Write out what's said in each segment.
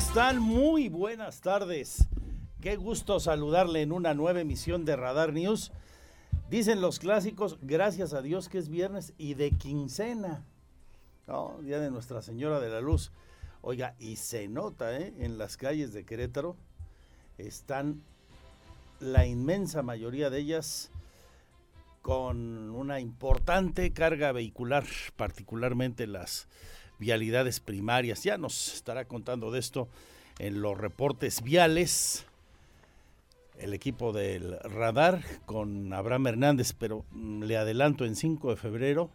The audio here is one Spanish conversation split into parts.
¿Cómo están? Muy buenas tardes. Qué gusto saludarle en una nueva emisión de Radar News. Dicen los clásicos, gracias a Dios que es viernes y de quincena. Día de Nuestra Señora de la Luz. Oiga, y se nota, ¿eh? En las calles de Querétaro están la inmensa mayoría de ellas con una importante carga vehicular, particularmente las vialidades primarias. Ya nos estará contando de esto en los reportes viales el equipo del radar con Abraham Hernández, pero mm, le adelanto en 5 de febrero,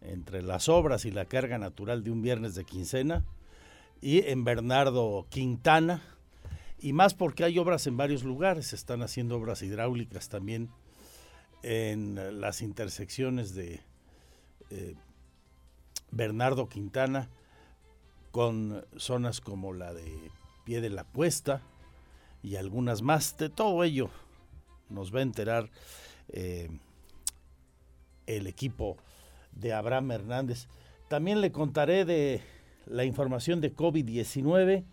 entre las obras y la carga natural de un viernes de quincena, y en Bernardo Quintana, y más porque hay obras en varios lugares, están haciendo obras hidráulicas también en las intersecciones de eh, Bernardo Quintana con zonas como la de Pie de la Cuesta y algunas más. De todo ello nos va a enterar eh, el equipo de Abraham Hernández. También le contaré de la información de COVID-19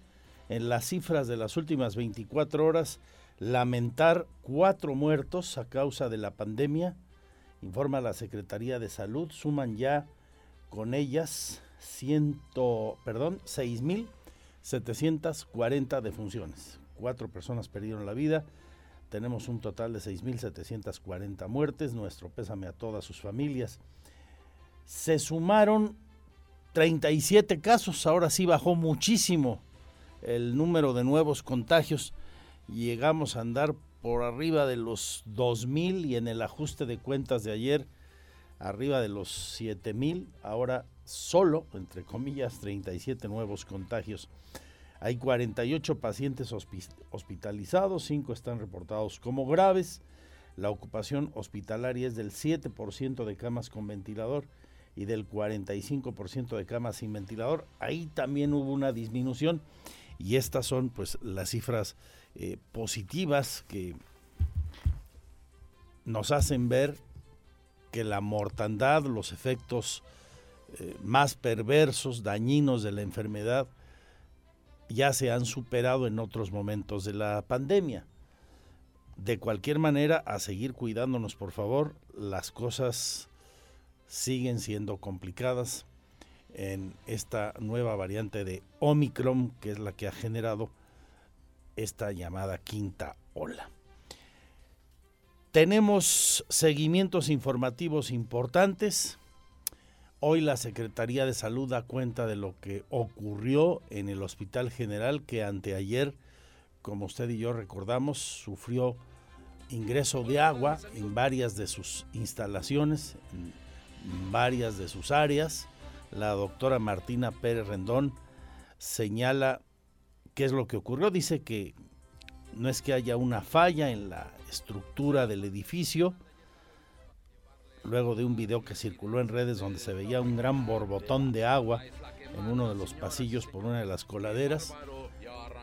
en las cifras de las últimas 24 horas. Lamentar cuatro muertos a causa de la pandemia, informa la Secretaría de Salud. Suman ya con ellas ciento, perdón, 6.740 defunciones. Cuatro personas perdieron la vida. Tenemos un total de 6.740 muertes. Nuestro pésame a todas sus familias. Se sumaron 37 casos. Ahora sí bajó muchísimo el número de nuevos contagios. Llegamos a andar por arriba de los 2.000 y en el ajuste de cuentas de ayer arriba de los 7 mil, ahora solo, entre comillas, 37 nuevos contagios. Hay 48 pacientes hospitalizados, 5 están reportados como graves. La ocupación hospitalaria es del 7% de camas con ventilador y del 45% de camas sin ventilador. Ahí también hubo una disminución y estas son pues las cifras eh, positivas que nos hacen ver que la mortandad, los efectos eh, más perversos, dañinos de la enfermedad, ya se han superado en otros momentos de la pandemia. De cualquier manera, a seguir cuidándonos, por favor, las cosas siguen siendo complicadas en esta nueva variante de Omicron, que es la que ha generado esta llamada quinta ola. Tenemos seguimientos informativos importantes. Hoy la Secretaría de Salud da cuenta de lo que ocurrió en el Hospital General que anteayer, como usted y yo recordamos, sufrió ingreso de agua en varias de sus instalaciones, en varias de sus áreas. La doctora Martina Pérez Rendón señala qué es lo que ocurrió. Dice que no es que haya una falla en la estructura del edificio, luego de un video que circuló en redes donde se veía un gran borbotón de agua en uno de los pasillos por una de las coladeras,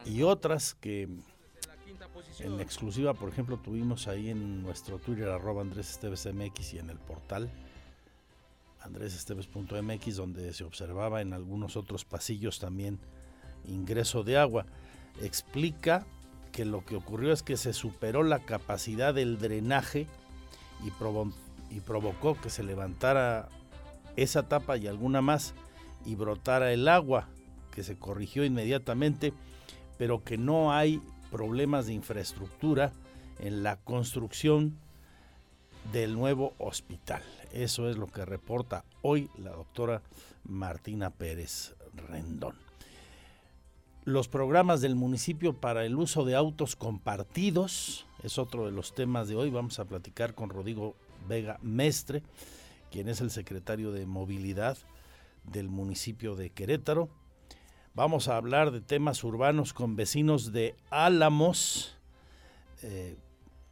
y otras que en exclusiva, por ejemplo, tuvimos ahí en nuestro Twitter arroba Andrés Esteves MX y en el portal andresesteves.mx donde se observaba en algunos otros pasillos también ingreso de agua. Explica que lo que ocurrió es que se superó la capacidad del drenaje y, y provocó que se levantara esa tapa y alguna más y brotara el agua, que se corrigió inmediatamente, pero que no hay problemas de infraestructura en la construcción del nuevo hospital. Eso es lo que reporta hoy la doctora Martina Pérez Rendón los programas del municipio para el uso de autos compartidos, es otro de los temas de hoy. Vamos a platicar con Rodrigo Vega Mestre, quien es el secretario de movilidad del municipio de Querétaro. Vamos a hablar de temas urbanos con vecinos de Álamos, eh,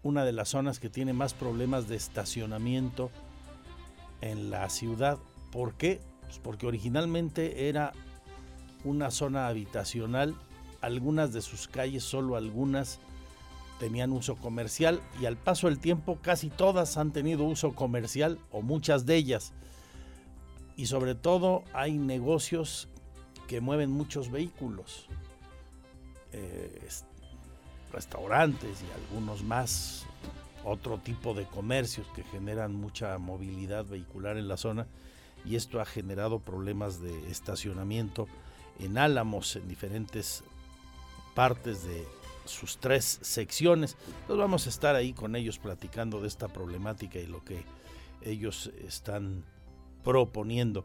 una de las zonas que tiene más problemas de estacionamiento en la ciudad. ¿Por qué? Pues porque originalmente era una zona habitacional, algunas de sus calles, solo algunas, tenían uso comercial y al paso del tiempo casi todas han tenido uso comercial o muchas de ellas. Y sobre todo hay negocios que mueven muchos vehículos. eh, restaurantes y algunos más, otro tipo de comercios que generan mucha movilidad vehicular en la zona y esto ha generado problemas de estacionamiento en Álamos en diferentes partes de sus tres secciones. Entonces vamos a estar ahí con ellos platicando de esta problemática y lo que ellos están proponiendo.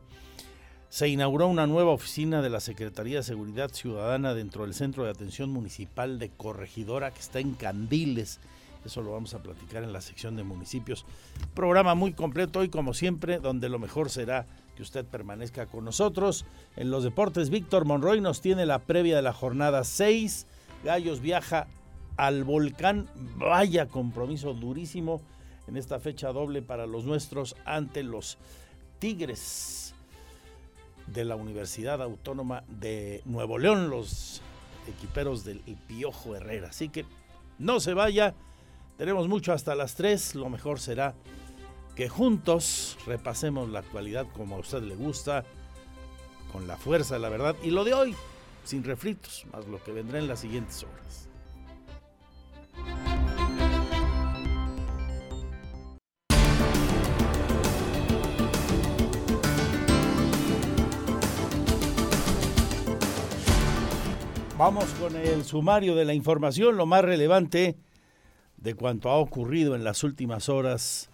Se inauguró una nueva oficina de la Secretaría de Seguridad Ciudadana dentro del Centro de Atención Municipal de Corregidora que está en Candiles. Eso lo vamos a platicar en la sección de municipios. Programa muy completo hoy como siempre, donde lo mejor será que usted permanezca con nosotros. En los deportes, Víctor Monroy nos tiene la previa de la jornada 6 Gallos viaja al volcán. Vaya compromiso durísimo en esta fecha doble para los nuestros ante los Tigres de la Universidad Autónoma de Nuevo León, los equiperos del Piojo Herrera. Así que no se vaya, tenemos mucho hasta las 3, lo mejor será que juntos repasemos la actualidad como a usted le gusta, con la fuerza de la verdad y lo de hoy sin refritos, más lo que vendrá en las siguientes horas. Vamos con el sumario de la información, lo más relevante de cuanto ha ocurrido en las últimas horas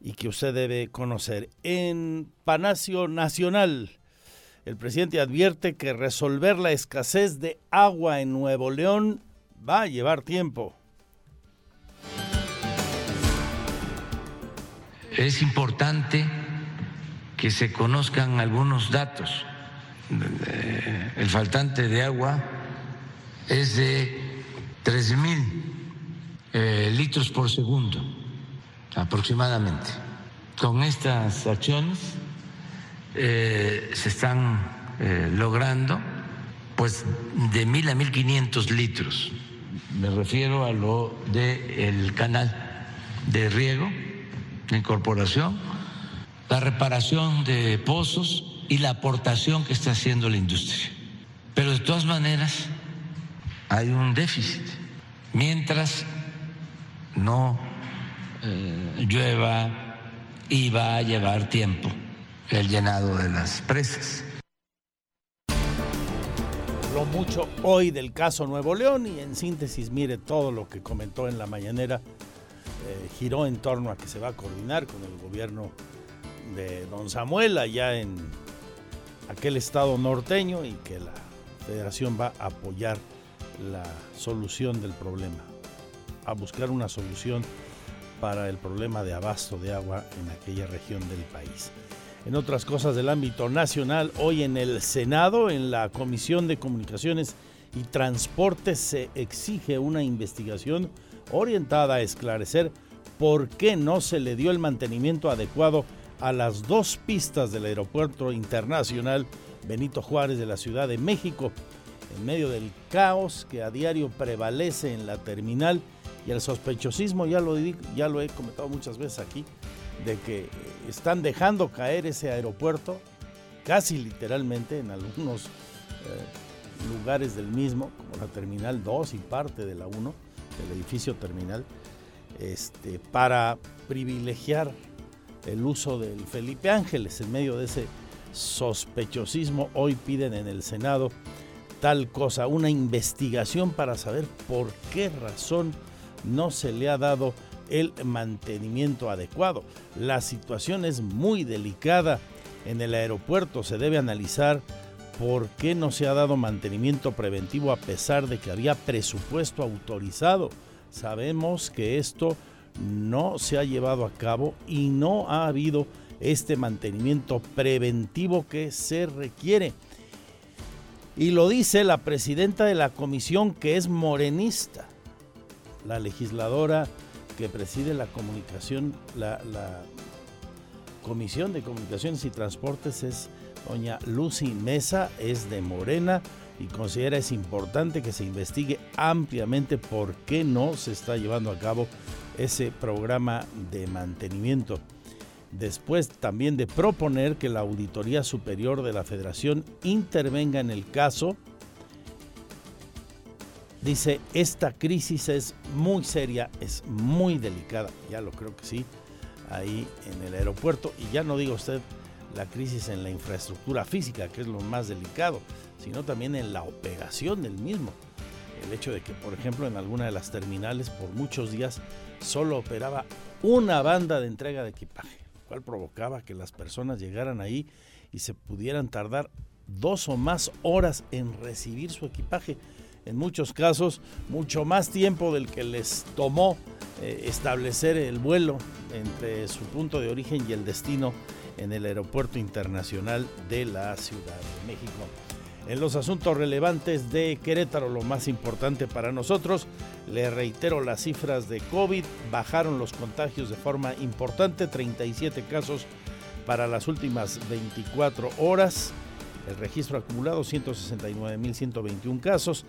y que usted debe conocer. En Palacio Nacional, el presidente advierte que resolver la escasez de agua en Nuevo León va a llevar tiempo. Es importante que se conozcan algunos datos. El faltante de agua es de 13 mil eh, litros por segundo aproximadamente. Con estas acciones eh, se están eh, logrando pues de mil a mil quinientos litros. Me refiero a lo del canal de riego, la incorporación, la reparación de pozos y la aportación que está haciendo la industria. Pero de todas maneras hay un déficit. Mientras no llueva y va a llevar tiempo el llenado de las presas. Lo mucho hoy del caso Nuevo León y en síntesis mire todo lo que comentó en la mañanera eh, giró en torno a que se va a coordinar con el gobierno de don Samuel allá en aquel estado norteño y que la federación va a apoyar la solución del problema, a buscar una solución para el problema de abasto de agua en aquella región del país. En otras cosas del ámbito nacional, hoy en el Senado, en la Comisión de Comunicaciones y Transportes, se exige una investigación orientada a esclarecer por qué no se le dio el mantenimiento adecuado a las dos pistas del Aeropuerto Internacional Benito Juárez de la Ciudad de México, en medio del caos que a diario prevalece en la terminal y el sospechosismo, ya lo, ya lo he comentado muchas veces aquí, de que están dejando caer ese aeropuerto casi literalmente en algunos eh, lugares del mismo, como la Terminal 2 y parte de la 1, del edificio terminal, este, para privilegiar el uso del Felipe Ángeles en medio de ese sospechosismo. Hoy piden en el Senado tal cosa, una investigación para saber por qué razón no se le ha dado el mantenimiento adecuado. La situación es muy delicada en el aeropuerto. Se debe analizar por qué no se ha dado mantenimiento preventivo a pesar de que había presupuesto autorizado. Sabemos que esto no se ha llevado a cabo y no ha habido este mantenimiento preventivo que se requiere. Y lo dice la presidenta de la comisión que es morenista, la legisladora que preside la comunicación, la, Comisión de Comunicaciones y Transportes es doña Lucy Mesa, es de Morena y considera es importante que se investigue ampliamente por qué no se está llevando a cabo ese programa de mantenimiento. Después también de proponer que la Auditoría Superior de la Federación intervenga en el caso dice, esta crisis es muy seria, es muy delicada, ya lo creo que sí, ahí en el aeropuerto, y ya no diga usted la crisis en la infraestructura física, que es lo más delicado, sino también en la operación del mismo. El hecho de que, por ejemplo, en alguna de las terminales por muchos días solo operaba una banda de entrega de equipaje, lo cual provocaba que las personas llegaran ahí y se pudieran tardar dos o más horas en recibir su equipaje. En muchos casos, mucho más tiempo del que les tomó eh, establecer el vuelo entre su punto de origen y el destino en el Aeropuerto Internacional de la Ciudad de México. En los asuntos relevantes de Querétaro, lo más importante para nosotros, le reitero las cifras de COVID, bajaron los contagios de forma importante, 37 casos para las últimas 24 horas, el registro acumulado 169.121 casos,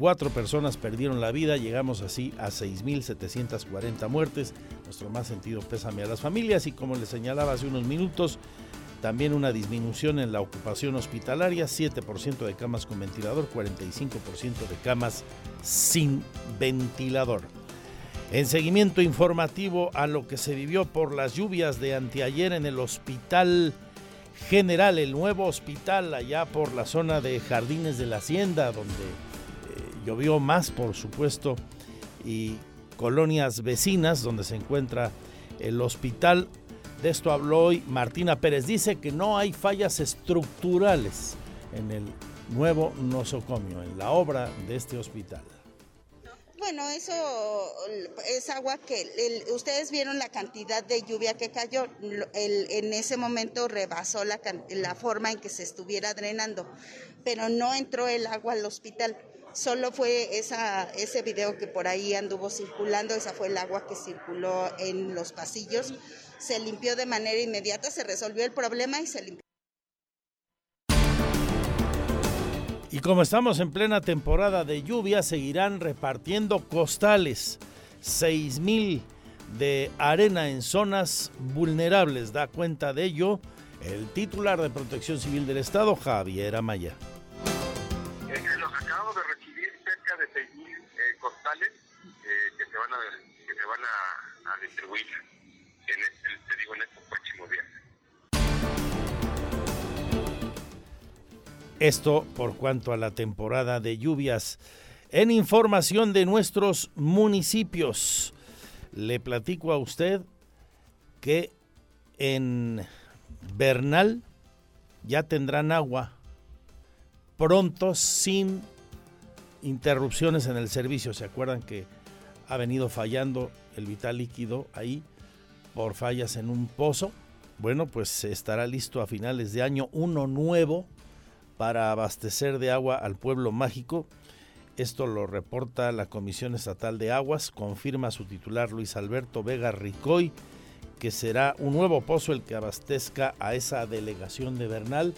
Cuatro personas perdieron la vida, llegamos así a 6.740 muertes. Nuestro más sentido pésame a las familias y como les señalaba hace unos minutos, también una disminución en la ocupación hospitalaria, 7% de camas con ventilador, 45% de camas sin ventilador. En seguimiento informativo a lo que se vivió por las lluvias de anteayer en el Hospital General, el nuevo hospital allá por la zona de Jardines de la Hacienda, donde llovió más, por supuesto, y colonias vecinas donde se encuentra el hospital. De esto habló hoy Martina Pérez. Dice que no hay fallas estructurales en el nuevo nosocomio, en la obra de este hospital. Bueno, eso es agua que ustedes vieron la cantidad de lluvia que cayó. en ese momento rebasó la, la forma en que se estuviera drenando, pero no entró el agua al hospital. Solo fue esa, ese video que por ahí anduvo circulando, esa fue el agua que circuló en los pasillos. Se limpió de manera inmediata, se resolvió el problema y se limpió. Y como estamos en plena temporada de lluvia, seguirán repartiendo costales. 6 mil de arena en zonas vulnerables. Da cuenta de ello el titular de Protección Civil del Estado, Javier Amaya. Distribuir en este, te digo, en estos próximos días. Esto por cuanto a la temporada de lluvias. En información de nuestros municipios, le platico a usted que en Bernal ya tendrán agua pronto sin interrupciones en el servicio. ¿Se acuerdan que ha venido fallando el vital líquido ahí por fallas en un pozo. Bueno, pues estará listo a finales de año uno nuevo para abastecer de agua al pueblo mágico. Esto lo reporta la Comisión Estatal de Aguas, confirma su titular Luis Alberto Vega Ricoy, que será un nuevo pozo el que abastezca a esa delegación de Bernal.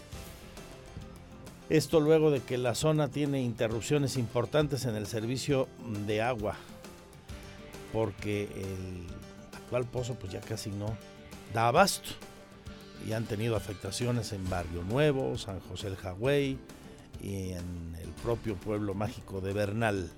Esto luego de que la zona tiene interrupciones importantes en el servicio de agua porque el actual pozo pues ya casi no da abasto. Y han tenido afectaciones en Barrio Nuevo, San José el Jagüey y en el propio pueblo mágico de Bernal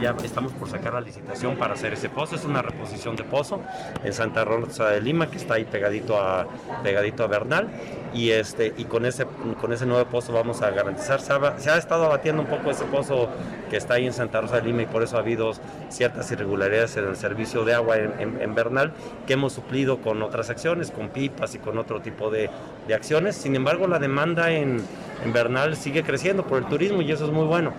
ya estamos por sacar la licitación para hacer ese pozo. Es una reposición de pozo en Santa Rosa de Lima, que está ahí pegadito a, pegadito a Bernal. Y, este, y con, ese, con ese nuevo pozo vamos a garantizar. Se ha, estado abatiendo un poco ese pozo que está ahí en Santa Rosa de Lima y por eso ha habido ciertas irregularidades en el servicio de agua en, Bernal que hemos suplido con otras acciones, con pipas y con otro tipo de, de acciones. Sin embargo, la demanda en, en Bernal sigue creciendo por el turismo y eso es muy bueno.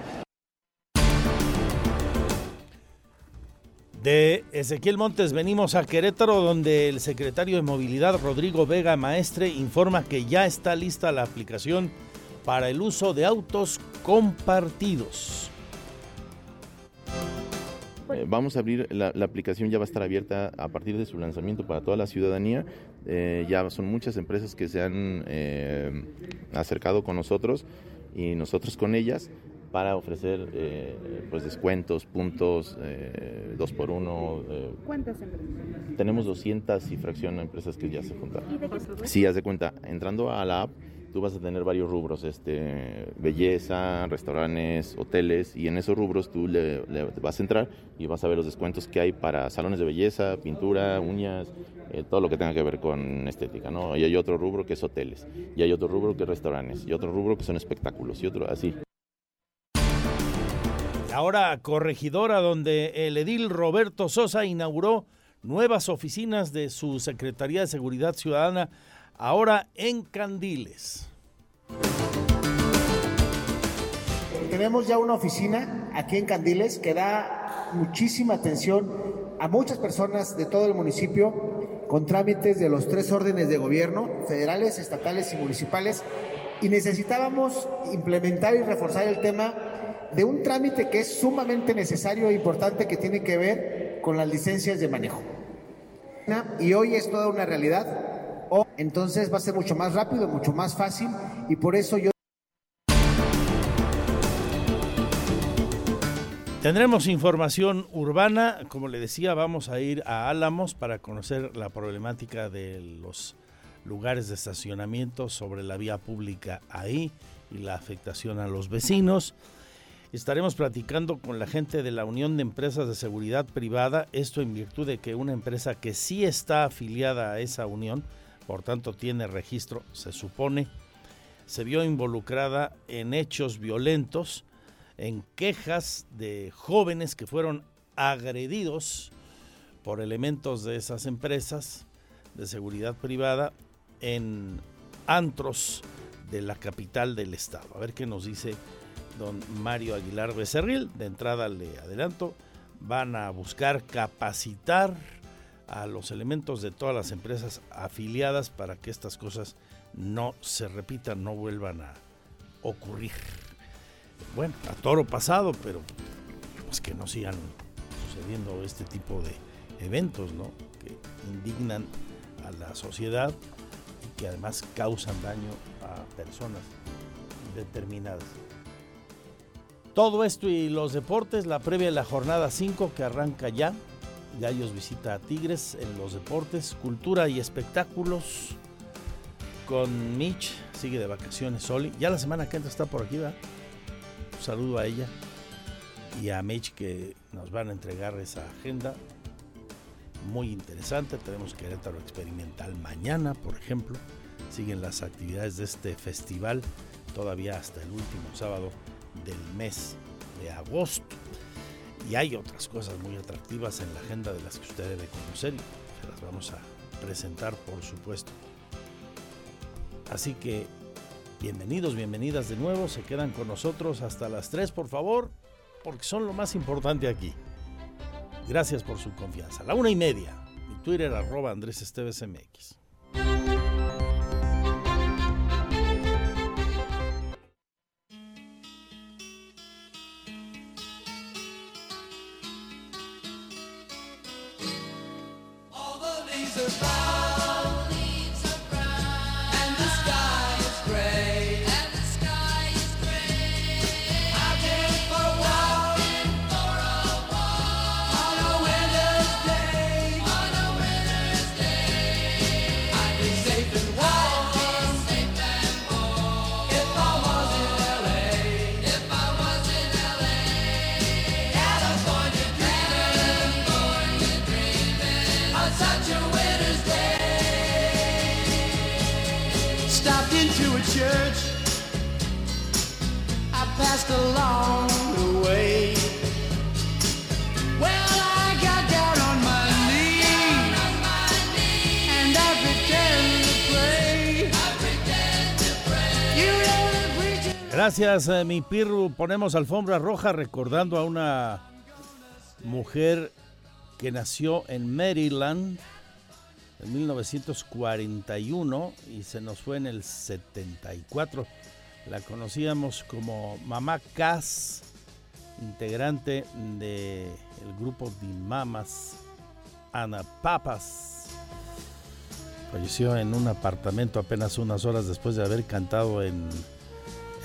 De Ezequiel Montes venimos a Querétaro donde el secretario de Movilidad Rodrigo Vega Maestre informa que ya está lista la aplicación para el uso de autos compartidos. Eh, vamos a abrir, la, aplicación ya va a estar abierta a partir de su lanzamiento para toda la ciudadanía. Eh, ya son muchas empresas que se han eh, acercado con nosotros y nosotros con ellas para ofrecer eh, pues descuentos, puntos, eh, dos por uno. Eh. ¿Cuántas empresas? Tenemos 200 y fracción de empresas que ya se juntaron. ¿Y de qué Sí, haz de cuenta, entrando a la app tú vas a tener varios rubros, este, belleza, restaurantes, hoteles, y en esos rubros tú le, vas a entrar y vas a ver los descuentos que hay para salones de belleza, pintura, uñas, eh, todo lo que tenga que ver con estética, ¿no? Y hay otro rubro que es hoteles, y hay otro rubro que es restaurantes, y otro rubro que son espectáculos, y otro así. Ahora corregidora donde el edil Roberto Sosa inauguró nuevas oficinas de su Secretaría de Seguridad Ciudadana ahora en Candiles. Tenemos ya una oficina aquí en Candiles que da muchísima atención a muchas personas de todo el municipio con trámites de los tres órdenes de gobierno, federales, estatales y municipales, y necesitábamos implementar y reforzar el tema de un trámite que es sumamente necesario e importante que tiene que ver con las licencias de manejo. Y hoy es toda una realidad entonces va a ser mucho más rápido, mucho más fácil y por eso yo... Tendremos información urbana, como le decía, vamos a ir a Álamos para conocer la problemática de los lugares de estacionamiento sobre la vía pública ahí y la afectación a los vecinos. Estaremos platicando con la gente de la Unión de Empresas de Seguridad Privada, esto en virtud de que una empresa que sí está afiliada a esa unión, por tanto tiene registro, se supone, se vio involucrada en hechos violentos, en quejas de jóvenes que fueron agredidos por elementos de esas empresas de seguridad privada en antros de la capital del estado. A ver qué nos dice don Mario Aguilar Becerril. De entrada le adelanto, van a buscar capacitar a los elementos de todas las empresas afiliadas para que estas cosas no se repitan, no vuelvan a ocurrir. Bueno, a toro pasado, pero pues que no sigan sucediendo este tipo de eventos, ¿no? Que indignan a la sociedad y que además causan daño a personas determinadas. Todo esto y los deportes, la previa de la jornada 5 que arranca ya, Gallos visita a Tigres en los deportes, cultura y espectáculos. Con Mitch, sigue de vacaciones Soli. Ya la semana que entra está por aquí, ¿verdad? Un saludo a ella y a Mitch que nos van a entregar esa agenda muy interesante. Tenemos Querétaro Experimental mañana, por ejemplo. Siguen las actividades de este festival todavía hasta el último sábado del mes de agosto. Y hay otras cosas muy atractivas en la agenda de las que usted debe conocer y se las vamos a presentar, por supuesto. Así que bienvenidos, bienvenidas de nuevo. Se quedan con nosotros hasta las 3, por favor, porque son lo más importante aquí. Gracias por su confianza. La una y media. Mi Twitter arroba Andrés Esteves MX. goodbye. Gracias, mi Pirru. Ponemos alfombra roja recordando a una mujer que nació en Maryland en 1941 y se nos fue en el 74. La conocíamos como Mamá Cass, integrante del grupo de Mamas Ana Papas. Falleció en un apartamento apenas unas horas después de haber cantado en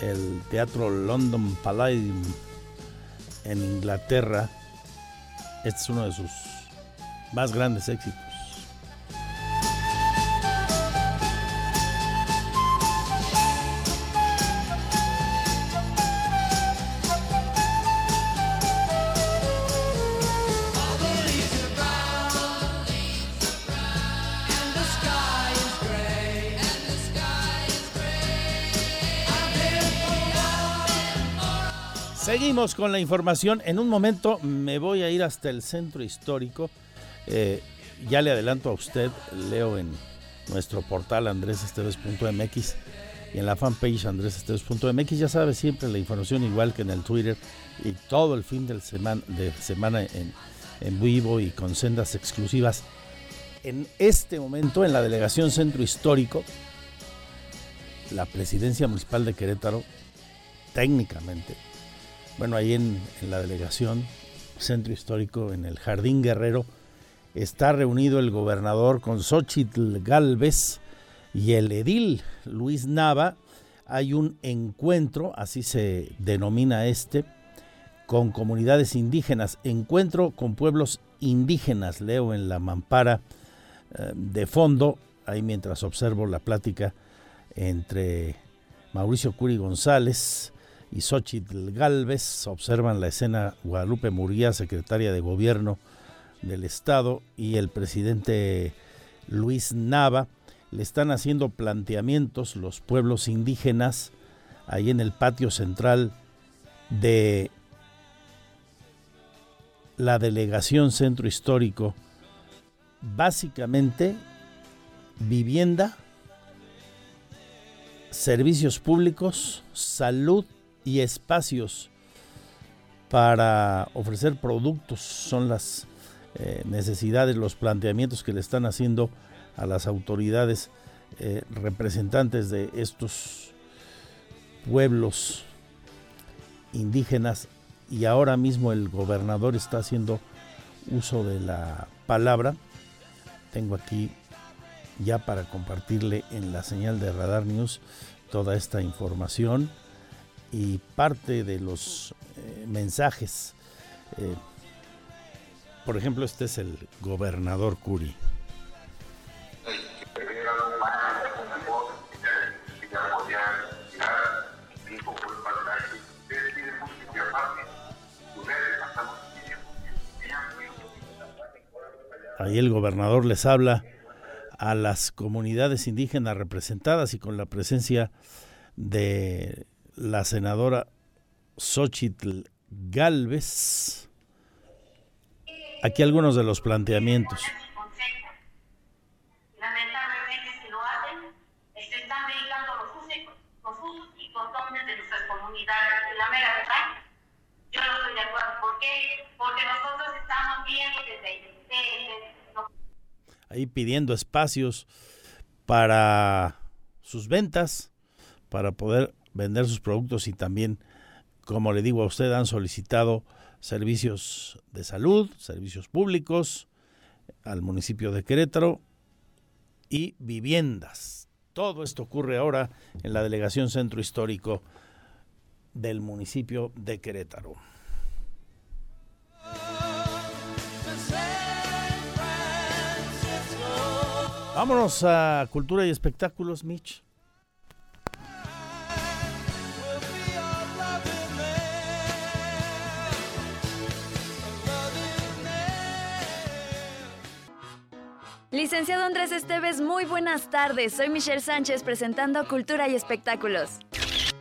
el Teatro London Palladium en Inglaterra. Este es uno de sus más grandes éxitos. Seguimos con la información. En un momento me voy a ir hasta el centro histórico. Eh, ya le adelanto a usted, leo en nuestro portal andresesteves.mx y en la fanpage andresesteves.mx. Ya sabe siempre la información igual que en el Twitter y todo el fin de semana, en vivo y con sendas exclusivas. En este momento, en la delegación Centro Histórico, la presidencia municipal de Querétaro, técnicamente, bueno, ahí en, la delegación Centro Histórico, en el Jardín Guerrero, está reunido el gobernador con Xochitl Galvez y el edil Luis Nava. Hay un encuentro, así se denomina este, con comunidades indígenas, encuentro con pueblos indígenas, leo en la mampara eh, de fondo, ahí mientras observo la plática entre Mauricio Curi González y Xochitl Galvez, observan la escena Guadalupe Murguía, secretaria de Gobierno del Estado, y el presidente Luis Nava, le están haciendo planteamientos los pueblos indígenas ahí en el patio central de la delegación centro histórico, básicamente vivienda, servicios públicos, salud y espacios para ofrecer productos. Son las eh, necesidades, los planteamientos que le están haciendo a las autoridades eh, representantes de estos pueblos indígenas. Y ahora mismo el gobernador está haciendo uso de la palabra. Tengo aquí ya para compartirle en la señal de Radar News toda esta información y parte de los eh, mensajes. Eh, por ejemplo, este es el gobernador Curi. Ahí el gobernador les habla a las comunidades indígenas representadas y con la presencia de la senadora Xochitl Galvez. Aquí algunos de los planteamientos. Ahí pidiendo espacios para sus ventas, para poder vender sus productos y también, como le digo a usted, han solicitado servicios de salud, servicios públicos al municipio de Querétaro y viviendas. Todo esto ocurre ahora en la delegación centro histórico del municipio de Querétaro. Vámonos a cultura y espectáculos, Mitch. Licenciado Andrés Esteves, muy buenas tardes. Soy Michelle Sánchez presentando Cultura y Espectáculos.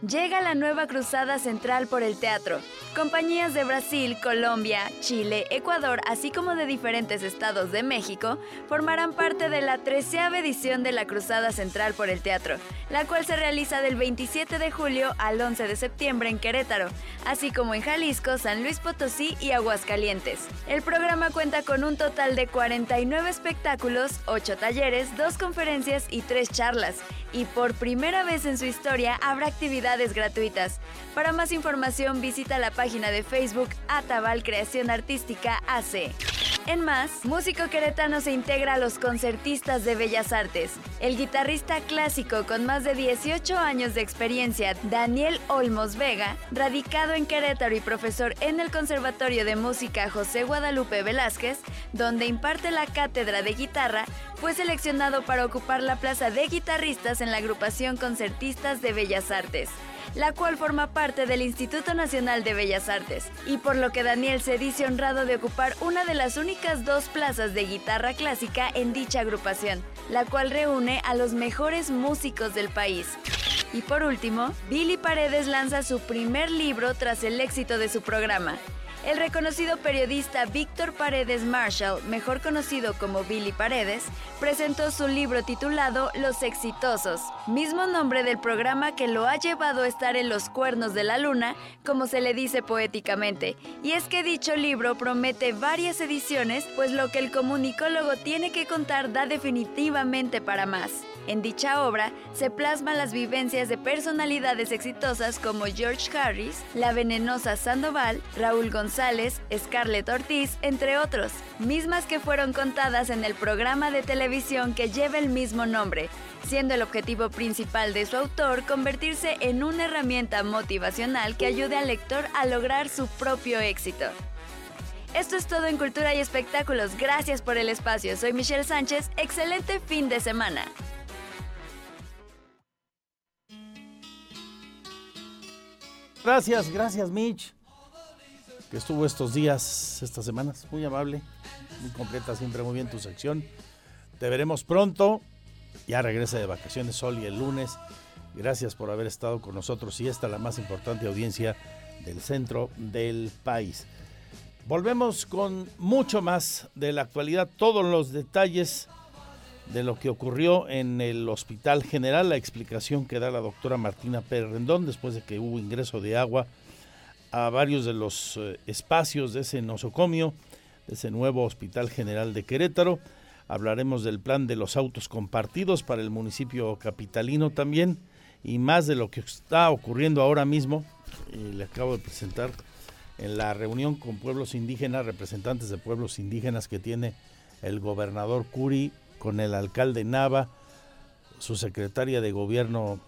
Llega la nueva Cruzada Central por el Teatro. Compañías de Brasil, Colombia, Chile, Ecuador, así como de diferentes estados de México, formarán parte de la treceava edición de la Cruzada Central por el Teatro, la cual se realiza del 27 de julio al 11 de septiembre en Querétaro, así como en Jalisco, San Luis Potosí y Aguascalientes. El programa cuenta con un total de 49 espectáculos, 8 talleres, 2 conferencias y 3 charlas, y por primera vez en su historia habrá actividades gratuitas. Para más información visita la página de Facebook Atabal Creación Artística AC. En más, músico queretano se integra a los concertistas de Bellas Artes. El guitarrista clásico con más de 18 años de experiencia, Daniel Olmos Vega, radicado en Querétaro y profesor en el Conservatorio de Música José Guadalupe Velázquez, donde imparte la cátedra de guitarra, fue seleccionado para ocupar la plaza de guitarristas en la agrupación Concertistas de Bellas Artes la cual forma parte del Instituto Nacional de Bellas Artes, y por lo que Daniel se dice honrado de ocupar una de las únicas dos plazas de guitarra clásica en dicha agrupación, la cual reúne a los mejores músicos del país. Y por último, Billy Paredes lanza su primer libro tras el éxito de su programa. El reconocido periodista Víctor Paredes Marshall, mejor conocido como Billy Paredes, presentó su libro titulado Los Exitosos, mismo nombre del programa que lo ha llevado a estar en los cuernos de la luna, como se le dice poéticamente. Y es que dicho libro promete varias ediciones, pues lo que el comunicólogo tiene que contar da definitivamente para más. En dicha obra se plasman las vivencias de personalidades exitosas como George Harris, la venenosa Sandoval, Raúl González, Scarlett Ortiz, entre otros, mismas que fueron contadas en el programa de televisión que lleva el mismo nombre, siendo el objetivo principal de su autor convertirse en una herramienta motivacional que ayude al lector a lograr su propio éxito. Esto es todo en Cultura y Espectáculos. Gracias por el espacio. Soy Michelle Sánchez. Excelente fin de semana. Gracias, gracias Mitch, que estuvo estos días, estas semanas, muy amable, muy completa, siempre muy bien tu sección. Te veremos pronto, ya regresa de vacaciones Sol y el lunes. Gracias por haber estado con nosotros y esta la más importante audiencia del centro del país. Volvemos con mucho más de la actualidad, todos los detalles de lo que ocurrió en el Hospital General, la explicación que da la doctora Martina Pérez Rendón después de que hubo ingreso de agua a varios de los eh, espacios de ese nosocomio, de ese nuevo Hospital General de Querétaro. Hablaremos del plan de los autos compartidos para el municipio capitalino también y más de lo que está ocurriendo ahora mismo. Y le acabo de presentar en la reunión con pueblos indígenas, representantes de pueblos indígenas que tiene el gobernador Curi con el alcalde Nava, su secretaria de gobierno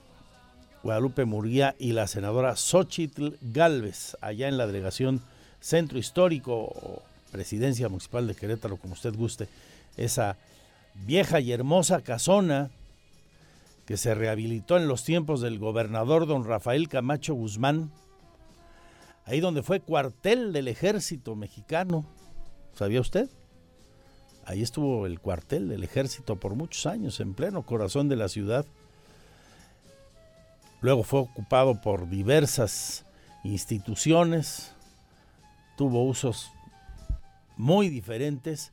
Guadalupe Murguía y la senadora Xochitl Galvez, allá en la delegación Centro Histórico o Presidencia Municipal de Querétaro, como usted guste, esa vieja y hermosa casona que se rehabilitó en los tiempos del gobernador don Rafael Camacho Guzmán, ahí donde fue cuartel del ejército mexicano. ¿Sabía usted? Ahí estuvo el cuartel del ejército por muchos años, en pleno corazón de la ciudad. Luego fue ocupado por diversas instituciones, tuvo usos muy diferentes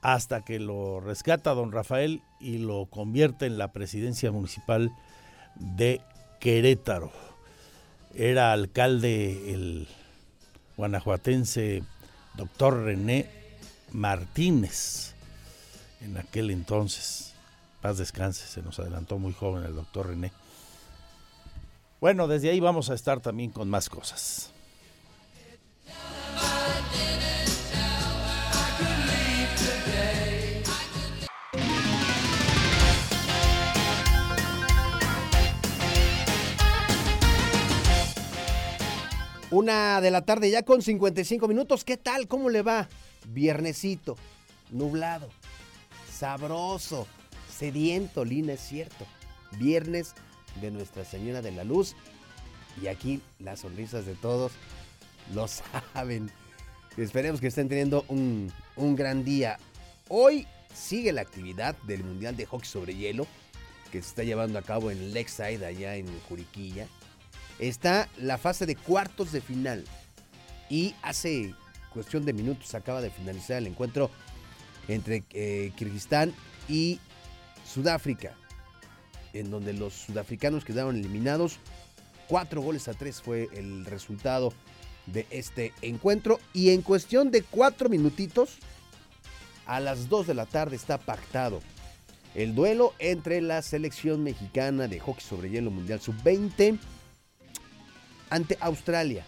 hasta que lo rescata don Rafael y lo convierte en la presidencia municipal de Querétaro. Era alcalde el guanajuatense doctor René Martínez en aquel entonces. Paz descanse, se nos adelantó muy joven el doctor René. Bueno, desde ahí vamos a estar también con más cosas. Una de la tarde ya con 55 minutos. ¿Qué tal? ¿Cómo le va? Viernesito, nublado, sabroso, sediento, Lina, es cierto. Viernes de Nuestra Señora de la Luz. Y aquí las sonrisas de todos lo saben. Esperemos que estén teniendo un, un gran día. Hoy sigue la actividad del Mundial de Hockey sobre Hielo que se está llevando a cabo en Lakeside, allá en Juriquilla está la fase de cuartos de final. Y hace cuestión de minutos acaba de finalizar el encuentro entre eh, Kirguistán y Sudáfrica, en donde los sudafricanos quedaron eliminados. Cuatro goles a tres fue el resultado de este encuentro. Y en cuestión de cuatro minutitos, a las dos de la tarde está pactado el duelo entre la selección mexicana de hockey sobre hielo mundial sub-20 ante Australia.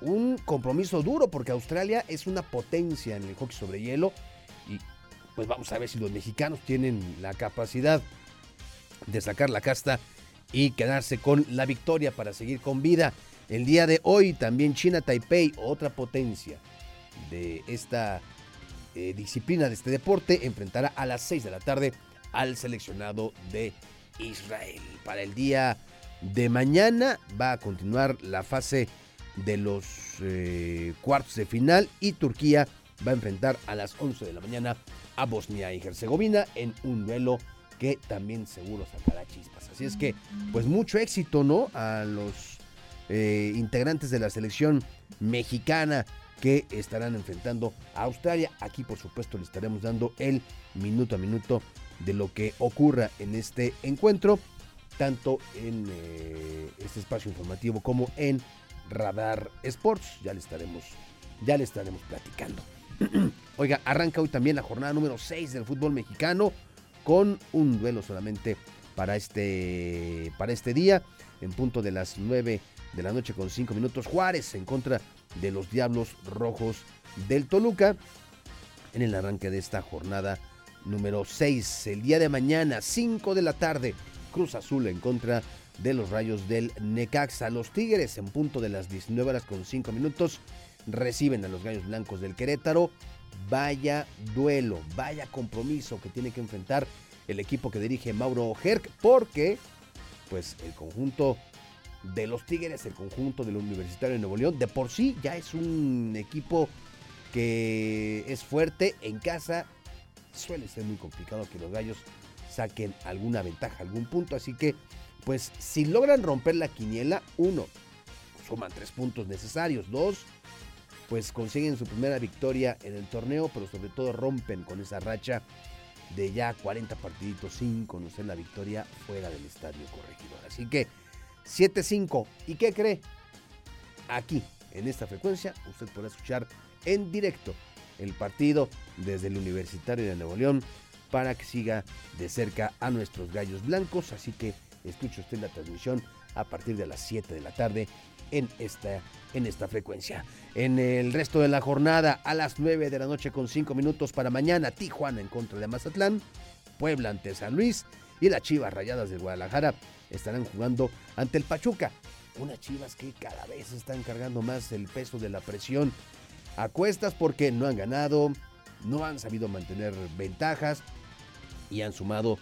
Un compromiso duro porque Australia es una potencia en el hockey sobre hielo y pues vamos a ver si los mexicanos tienen la capacidad de sacar la casta y quedarse con la victoria para seguir con vida. El día de hoy también China Taipei, otra potencia de esta eh, disciplina, de este deporte, enfrentará a las 6 de la tarde al seleccionado de Israel. Para el día de mañana va a continuar la fase de los eh, cuartos de final y Turquía va a enfrentar a las 11 de la mañana a Bosnia y Herzegovina en un duelo que también seguro sacará chispas. Así es que, pues mucho éxito, ¿no? A los eh, integrantes de la selección mexicana que estarán enfrentando a Australia. Aquí, por supuesto, le estaremos dando el minuto a minuto de lo que ocurra en este encuentro, tanto en eh, este espacio informativo como en Radar Sports. Ya le estaremos, ya le estaremos platicando. Oiga, arranca hoy también la jornada número 6 del fútbol mexicano con un duelo solamente para este, para este día, en punto de las 9 de la noche con 5 minutos. Juárez en contra de los Diablos Rojos del Toluca en el arranque de esta jornada número 6. El día de mañana, 5 de la tarde, Cruz Azul en contra de los Rayos del Necaxa. Los Tigres en punto de las 19 horas con 5 minutos reciben a los Gallos Blancos del Querétaro. Vaya duelo, vaya compromiso que tiene que enfrentar el equipo que dirige Mauro Herc porque pues el conjunto de los Tigres, el conjunto del Universitario de Nuevo León, de por sí ya es un equipo que es fuerte en casa. Suele ser muy complicado que los gallos saquen alguna ventaja, algún punto. Así que, pues, si logran romper la quiniela, uno, suman tres puntos necesarios. Dos, pues consiguen su primera victoria en el torneo, pero sobre todo rompen con esa racha de ya 40 partiditos sin conocer la victoria fuera del estadio corregidor. Así que 7-5. ¿Y qué cree? Aquí, en esta frecuencia, usted podrá escuchar en directo el partido desde el Universitario de Nuevo León para que siga de cerca a nuestros gallos blancos. Así que escuche usted la transmisión a partir de las 7 de la tarde en esta, en esta frecuencia. En el resto de la jornada, a las 9 de la noche con 5 minutos para mañana, Tijuana en contra de Mazatlán, Puebla ante San Luis y las Chivas Rayadas de Guadalajara estarán jugando ante el Pachuca. Unas Chivas que cada vez están cargando más el peso de la presión a cuestas porque no han ganado, no han sabido mantener ventajas y han sumado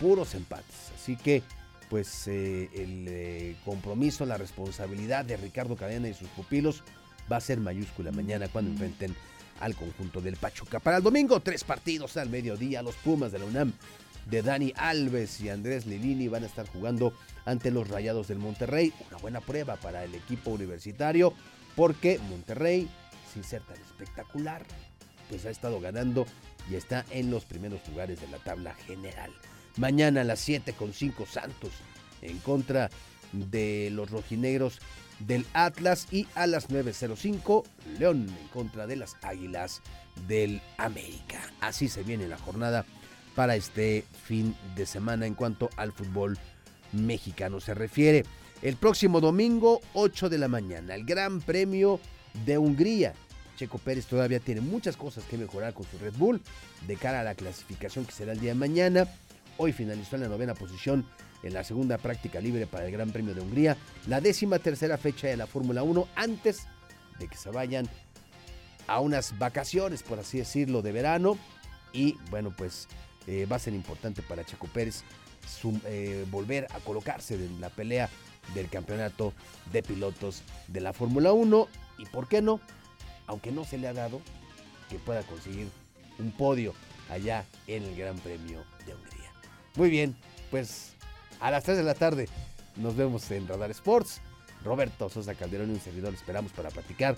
puros empates. Así que pues eh, el eh, compromiso, la responsabilidad de Ricardo Cadena y sus pupilos va a ser mayúscula mañana cuando enfrenten al conjunto del Pachuca. Para el domingo, tres partidos al mediodía. Los Pumas de la UNAM de Dani Alves y Andrés Lilini van a estar jugando ante los Rayados del Monterrey. Una buena prueba para el equipo universitario porque Monterrey, sin ser tan espectacular, pues ha estado ganando y está en los primeros lugares de la tabla general. Mañana a las 7 con 5 Santos en contra de los rojinegros del Atlas y a las 9.05 León en contra de las Águilas del América. Así se viene la jornada para este fin de semana en cuanto al fútbol mexicano se refiere. El próximo domingo, 8 de la mañana, el Gran Premio de Hungría. Checo Pérez todavía tiene muchas cosas que mejorar con su Red Bull de cara a la clasificación que será el día de mañana. Hoy finalizó en la novena posición en la segunda práctica libre para el Gran Premio de Hungría, la décima tercera fecha de la Fórmula 1 antes de que se vayan a unas vacaciones, por así decirlo, de verano. Y bueno, pues eh, va a ser importante para Checo Pérez eh, volver a colocarse en la pelea del campeonato de pilotos de la Fórmula 1 y por qué no, aunque no se le ha dado, que pueda conseguir un podio allá en el Gran Premio de Hungría. Muy bien, pues a las 3 de la tarde nos vemos en Radar Sports. Roberto Sosa Calderón y un servidor esperamos para platicar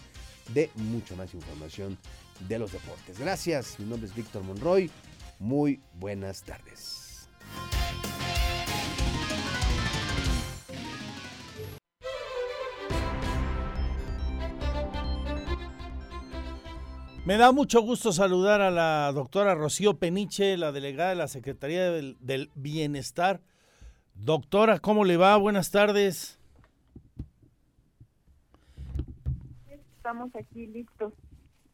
de mucho más información de los deportes. Gracias, mi nombre es Víctor Monroy. Muy buenas tardes. Me da mucho gusto saludar a la doctora Rocío Peniche, la delegada de la Secretaría del, Bienestar. Doctora, ¿cómo le va? Buenas tardes. Estamos aquí listos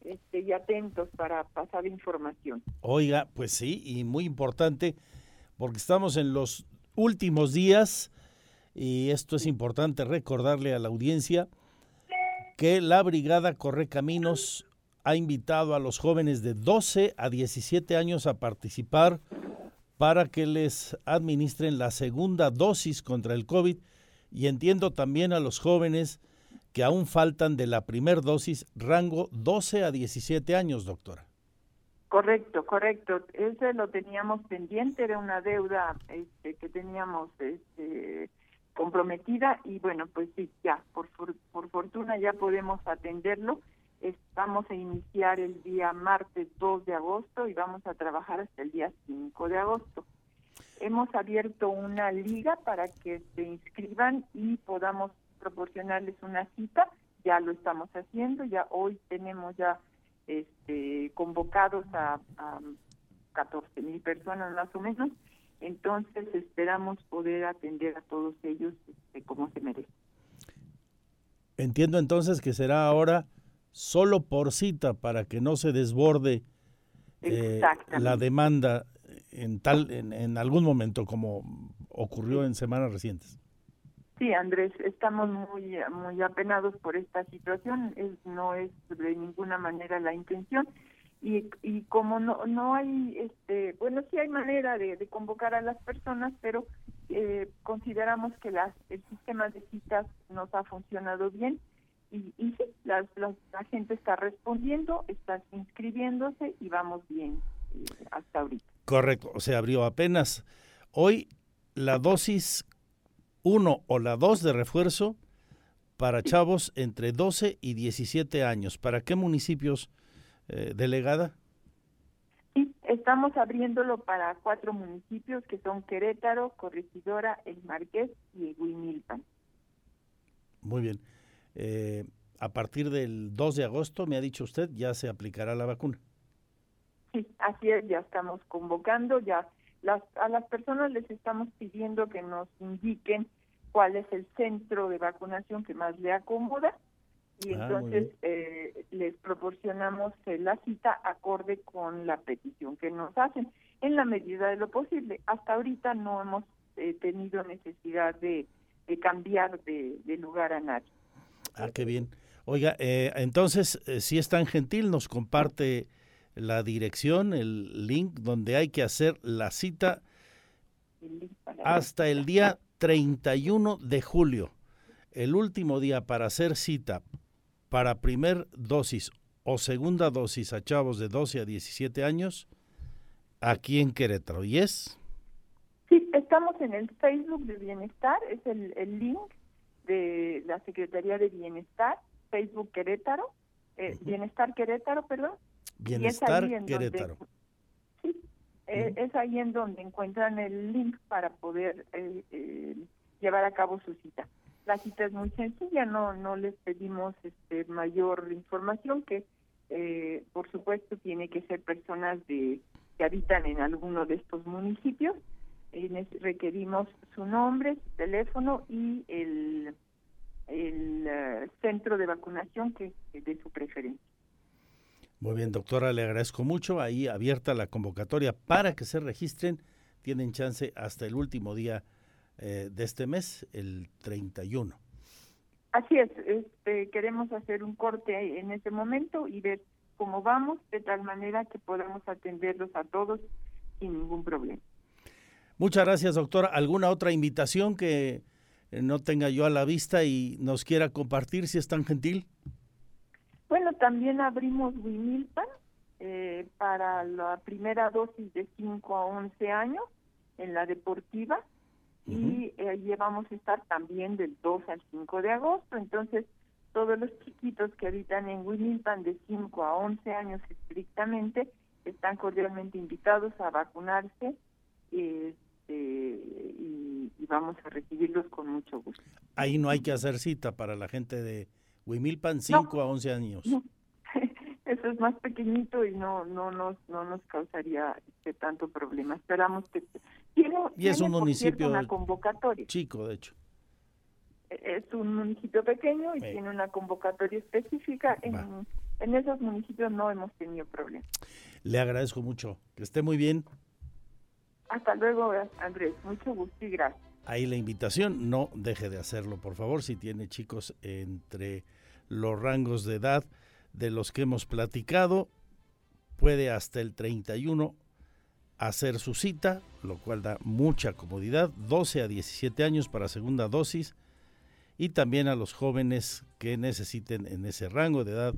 este, y atentos para pasar información. Oiga, pues sí, y muy importante, porque estamos en los últimos días, y esto es importante recordarle a la audiencia, que la Brigada Corre Caminos ha invitado a los jóvenes de 12 a 17 años a participar para que les administren la segunda dosis contra el COVID y entiendo también a los jóvenes que aún faltan de la primera dosis rango 12 a 17 años, doctora. Correcto, correcto. Ese lo teníamos pendiente, era una deuda este, que teníamos este, comprometida y bueno, pues sí, ya, por, por fortuna ya podemos atenderlo. Estamos a iniciar el día martes 2 de agosto y vamos a trabajar hasta el día 5 de agosto. Hemos abierto una liga para que se inscriban y podamos proporcionarles una cita. Ya lo estamos haciendo, ya hoy tenemos ya este, convocados a, a 14 mil personas más o menos. Entonces esperamos poder atender a todos ellos este, como se merece. Entiendo entonces que será ahora solo por cita para que no se desborde eh, la demanda en tal en, en algún momento como ocurrió en semanas recientes. Sí, Andrés, estamos muy muy apenados por esta situación. Es, no es de ninguna manera la intención y, y como no no hay este bueno sí hay manera de, de convocar a las personas, pero eh, consideramos que las el sistema de citas nos ha funcionado bien y, y sí, la gente está respondiendo, está inscribiéndose y vamos bien eh, hasta ahorita. Correcto, se abrió apenas. Hoy la dosis 1 o la 2 de refuerzo para chavos entre 12 y 17 años. ¿Para qué municipios, eh, delegada? Sí, estamos abriéndolo para cuatro municipios que son Querétaro, Corregidora, El Marqués y Huimilpan. Muy bien. Eh, a partir del 2 de agosto, me ha dicho usted, ya se aplicará la vacuna. Sí, así es, ya estamos convocando, ya las, a las personas les estamos pidiendo que nos indiquen cuál es el centro de vacunación que más le acomoda y Ah, entonces eh, les proporcionamos eh, la cita acorde con la petición que nos hacen en la medida de lo posible. Hasta ahorita no hemos eh, tenido necesidad de, de cambiar de, de lugar a nadie. Ah, qué bien. Oiga, eh, entonces, eh, si es tan gentil, nos comparte la dirección, el link donde hay que hacer la cita hasta el día 31 de julio. El último día para hacer cita para primer dosis o segunda dosis a chavos de 12 a 17 años aquí en Querétaro. ¿Y es? Sí, estamos en el Facebook de Bienestar, es el link de la Secretaría de Bienestar, Facebook Querétaro, eh, Bienestar Querétaro, perdón. y es Bienestar ahí en donde- Querétaro. sí, eh, es ahí en donde encuentran el link para poder eh, eh, llevar a cabo su cita. La cita es muy sencilla, no no les pedimos este mayor información que eh, por supuesto tiene que ser personas de que habitan en alguno de estos municipios. Requerimos su nombre, su teléfono y el el eh, centro de vacunación que de su preferencia. Muy bien, doctora, le agradezco mucho. Ahí abierta la convocatoria para que se registren. Tienen chance hasta el último día eh, de este mes, el 31. Así es, este, queremos hacer un corte en ese momento y ver cómo vamos, de tal manera que podamos atenderlos a todos sin ningún problema. Muchas gracias, doctora. ¿Alguna otra invitación que eh, no tenga yo a la vista y nos quiera compartir, si es tan gentil? Bueno, también abrimos Wimilpan eh, para la primera dosis de 5 a 11 años en la deportiva y eh, allí vamos a estar también del 2 al 5 de agosto. Entonces, todos los chiquitos que habitan en Wimilpan de 5 a 11 años estrictamente están cordialmente invitados a vacunarse este, y, y vamos a recibirlos con mucho gusto. Ahí no hay que hacer cita para la gente de Huimilpan, 5 a 11 años. No. Eso es más pequeñito y no no nos no nos causaría este, tanto problema. Esperamos que tiene, Y es un municipio una convocatoria. chico, de hecho. Es un municipio pequeño y Eh. tiene una convocatoria específica. En, Va. en esos municipios no hemos tenido problema. Le agradezco mucho. Que esté muy bien. Hasta luego, Andrés. Mucho gusto y gracias. Ahí la invitación, no deje de hacerlo, por favor, si tiene chicos entre los rangos de edad de los que hemos platicado, puede hasta el 31 hacer su cita, lo cual da mucha comodidad, 12 a 17 años para segunda dosis y también a los jóvenes que necesiten en ese rango de edad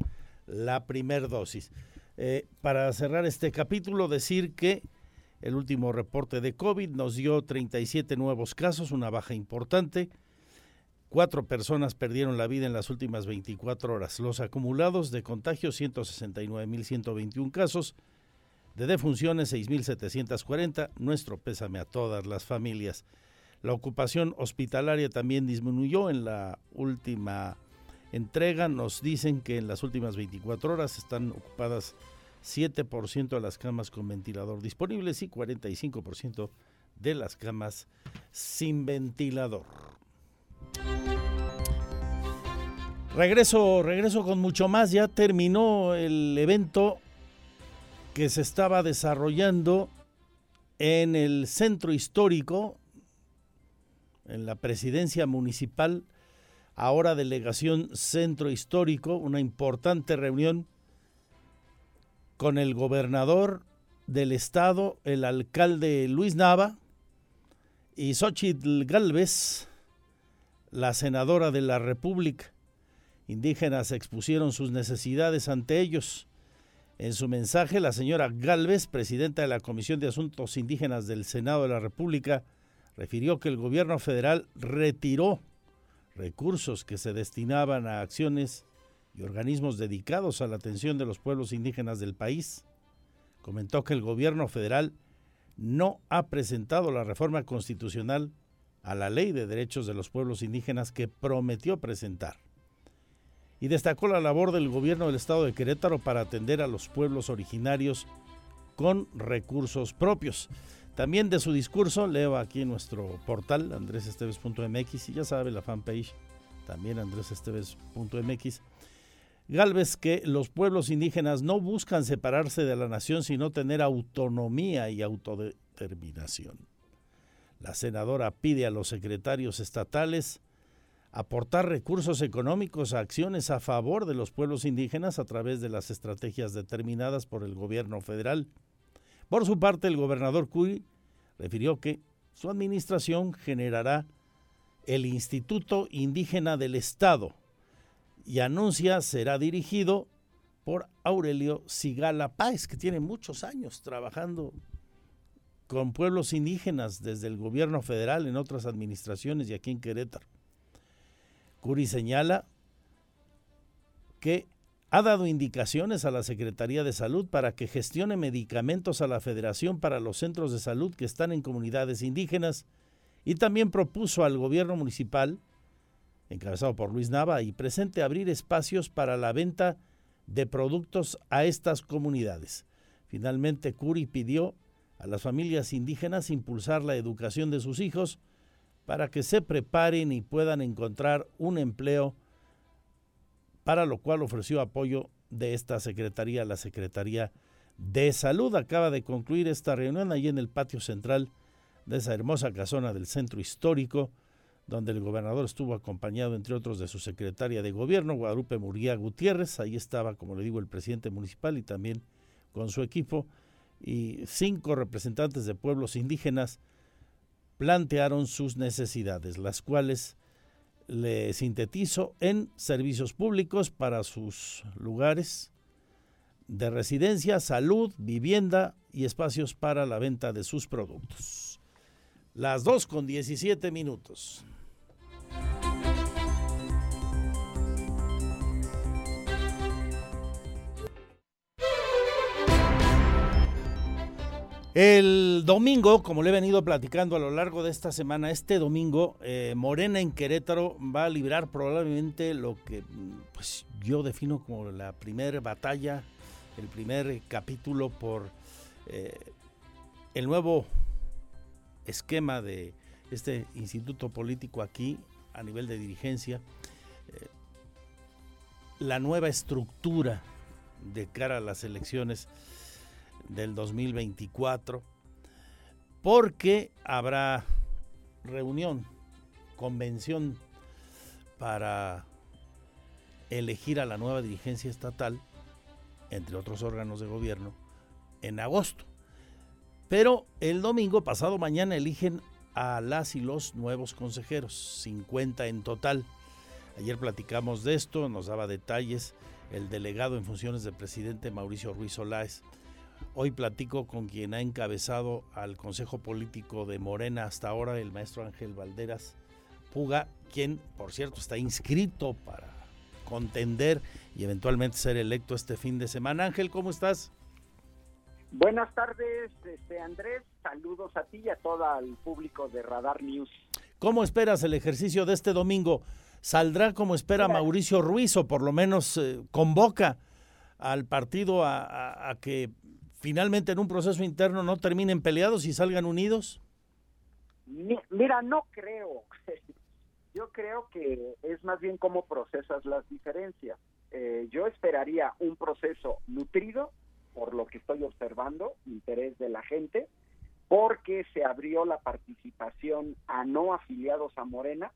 la primer dosis. Eh, para cerrar este capítulo, decir que el último reporte de COVID nos dio 37 nuevos casos, una baja importante. Cuatro personas perdieron la vida en las últimas 24 horas. Los acumulados de contagios, 169.121 casos. De defunciones, 6.740. Nuestro pésame a todas las familias. La ocupación hospitalaria también disminuyó en la última entrega. Nos dicen que en las últimas 24 horas están ocupadas 7% de las camas con ventilador disponibles y 45% de las camas sin ventilador. Regreso, regreso con mucho más. Ya terminó el evento que se estaba desarrollando en el centro histórico, en la presidencia municipal, ahora delegación centro histórico, una importante reunión con el gobernador del estado, el alcalde Luis Nava y Xochitl Galvez, la senadora de la República. Indígenas expusieron sus necesidades ante ellos. En su mensaje, la señora Galvez, presidenta de la Comisión de Asuntos Indígenas del Senado de la República, refirió que el gobierno federal retiró recursos que se destinaban a acciones y organismos dedicados a la atención de los pueblos indígenas del país. Comentó que el gobierno federal no ha presentado la reforma constitucional a la ley de derechos de los pueblos indígenas que prometió presentar. Y destacó la labor del gobierno del estado de Querétaro para atender a los pueblos originarios con recursos propios. También de su discurso leo aquí en nuestro portal andresesteves.mx y ya sabe la fanpage también andresesteves.mx Galvez que los pueblos indígenas no buscan separarse de la nación, sino tener autonomía y autodeterminación. La senadora pide a los secretarios estatales aportar recursos económicos a acciones a favor de los pueblos indígenas a través de las estrategias determinadas por el gobierno federal. Por su parte, el gobernador Cuy refirió que su administración generará el Instituto Indígena del Estado, y anuncia será dirigido por Aurelio Sigala Páez, que tiene muchos años trabajando con pueblos indígenas desde el gobierno federal en otras administraciones y aquí en Querétaro. Curi señala que ha dado indicaciones a la Secretaría de Salud para que gestione medicamentos a la Federación para los centros de salud que están en comunidades indígenas y también propuso al gobierno municipal encabezado por Luis Nava, y presente abrir espacios para la venta de productos a estas comunidades. Finalmente, Curi pidió a las familias indígenas impulsar la educación de sus hijos para que se preparen y puedan encontrar un empleo, para lo cual ofreció apoyo de esta Secretaría, la Secretaría de Salud. Acaba de concluir esta reunión allí en el patio central de esa hermosa casona del centro histórico donde el gobernador estuvo acompañado, entre otros, de su secretaria de gobierno, Guadalupe Murguía Gutiérrez. Ahí estaba, como le digo, el presidente municipal y también con su equipo. Y cinco representantes de pueblos indígenas plantearon sus necesidades, las cuales le sintetizo en servicios públicos para sus lugares de residencia, salud, vivienda y espacios para la venta de sus productos. Las dos con 17 minutos. El domingo, como le he venido platicando a lo largo de esta semana, este domingo eh, Morena en Querétaro va a librar probablemente lo que pues, yo defino como la primera batalla, el primer capítulo por eh, el nuevo esquema de este instituto político aquí a nivel de dirigencia, eh, la nueva estructura de cara a las elecciones del 2024, porque habrá reunión, convención para elegir a la nueva dirigencia estatal, entre otros órganos de gobierno, en agosto. Pero el domingo pasado mañana eligen a las y los nuevos consejeros, 50 en total. Ayer platicamos de esto, nos daba detalles el delegado en funciones de presidente Mauricio Ruiz Soláez. Hoy platico con quien ha encabezado al Consejo Político de Morena hasta ahora, el maestro Ángel Valderas Puga, quien, por cierto, está inscrito para contender y eventualmente ser electo este fin de semana. Ángel, ¿cómo estás? Buenas tardes, este Andrés. Saludos a ti y a todo el público de Radar News. ¿Cómo esperas el ejercicio de este domingo? ¿Saldrá como espera Mauricio Ruiz o por lo menos eh, convoca al partido a, que finalmente en un proceso interno no terminen peleados y salgan unidos? Mira, no creo. Yo creo que es más bien cómo procesas las diferencias. Eh, yo esperaría un proceso nutrido, por lo que estoy observando, interés de la gente, porque se abrió la participación a no afiliados a Morena,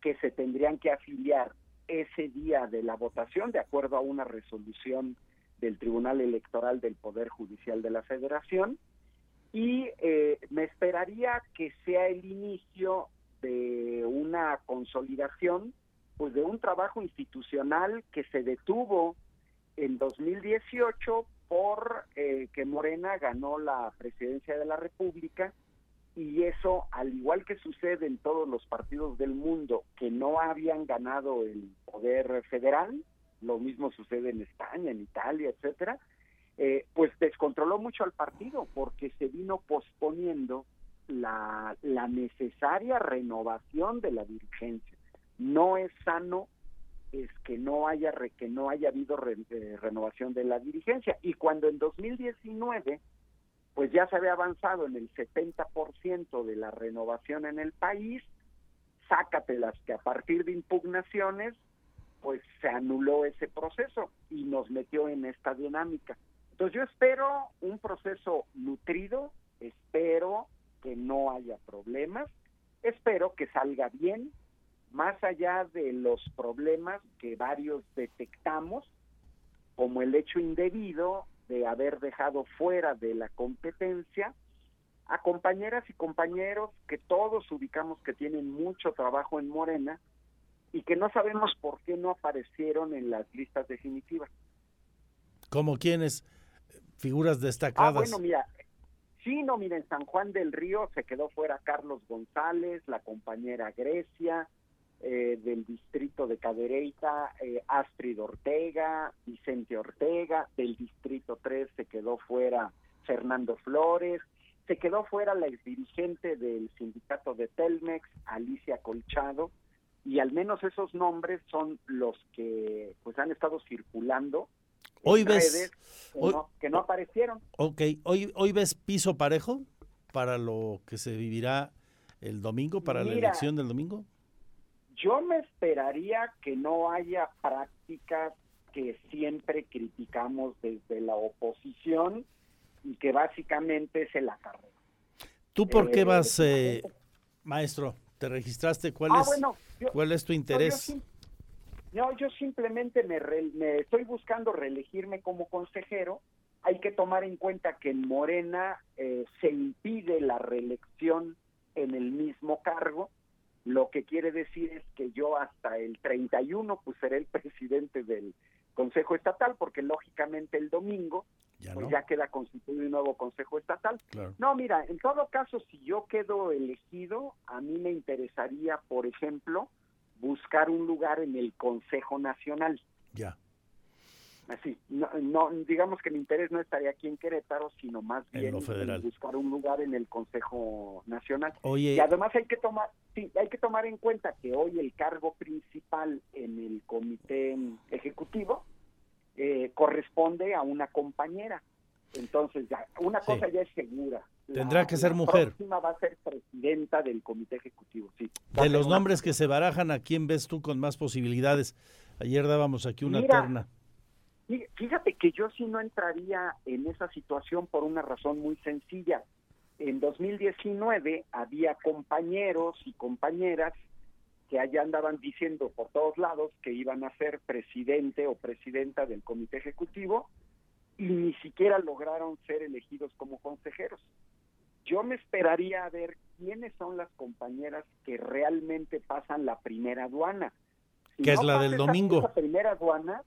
que se tendrían que afiliar ese día de la votación, de acuerdo a una resolución del Tribunal Electoral del Poder Judicial de la Federación, y eh, me esperaría que sea el inicio de una consolidación, pues de un trabajo institucional que se detuvo en 2018 por eh, que Morena ganó la presidencia de la República y eso, al igual que sucede en todos los partidos del mundo que no habían ganado el poder federal, lo mismo sucede en España, en Italia, etcétera, eh, pues descontroló mucho al partido porque se vino posponiendo la, la necesaria renovación de la dirigencia. No es sano es que no haya que no haya habido eh, renovación de la dirigencia y cuando en 2019 pues ya se había avanzado en el 70% de la renovación en el país, sácatelas que a partir de impugnaciones pues se anuló ese proceso y nos metió en esta dinámica. Entonces yo espero un proceso nutrido, espero que no haya problemas, espero que salga bien, más allá de los problemas que varios detectamos, como el hecho indebido de haber dejado fuera de la competencia a compañeras y compañeros que todos ubicamos que tienen mucho trabajo en Morena y que no sabemos por qué no aparecieron en las listas definitivas. ¿Como quiénes? Figuras destacadas. Ah, bueno, mira, sí, no, mira, en San Juan del Río se quedó fuera Carlos González, la compañera Grecia, eh, del distrito de Cadereyta, eh, Astrid Ortega, Vicente Ortega, del distrito 3 se quedó fuera Fernando Flores, se quedó fuera la exdirigente del sindicato de Telmex, Alicia Colchado, y al menos esos nombres son los que pues han estado circulando hoy ves que, no, aparecieron. Ok, hoy, hoy ves piso parejo para lo que se vivirá el domingo, para la elección del domingo. Yo me esperaría que no haya prácticas que siempre criticamos desde la oposición y que básicamente es el acarreo. ¿Tú por qué eh, vas, eh, maestro? ¿Te registraste? ¿Cuál, ah, es, ¿cuál es tu interés? No, yo, simplemente me, me estoy buscando reelegirme como consejero. Hay que tomar en cuenta que en Morena eh, se impide la reelección en el mismo cargo lo que quiere decir es que yo hasta el 31 pues seré el presidente del Consejo Estatal, porque lógicamente el domingo ya, pues ya queda constituido un nuevo Consejo Estatal. No, mira, en todo caso, si yo quedo elegido, a mí me interesaría, por ejemplo, buscar un lugar en el Consejo Nacional. Ya así no, digamos que mi interés no estaría aquí en Querétaro sino más bien en, buscar un lugar en el Consejo Nacional. Y además hay que tomar sí hay que tomar en cuenta que hoy el cargo principal en el comité ejecutivo eh, corresponde a una compañera. Entonces ya una cosa ya es segura. Tendrá que ser mujer. próxima va a ser presidenta del comité ejecutivo sí. De los nombres que se barajan a quién ves tú con más posibilidades ayer dábamos aquí una terna Fíjate que yo sí no entraría en esa situación por una razón muy sencilla. En 2019 había compañeros y compañeras que allá andaban diciendo por todos lados que iban a ser presidente o presidenta del comité ejecutivo y ni siquiera lograron ser elegidos como consejeros. Yo me esperaría a ver quiénes son las compañeras que realmente pasan la primera aduana. que es la del domingo. La primera aduana,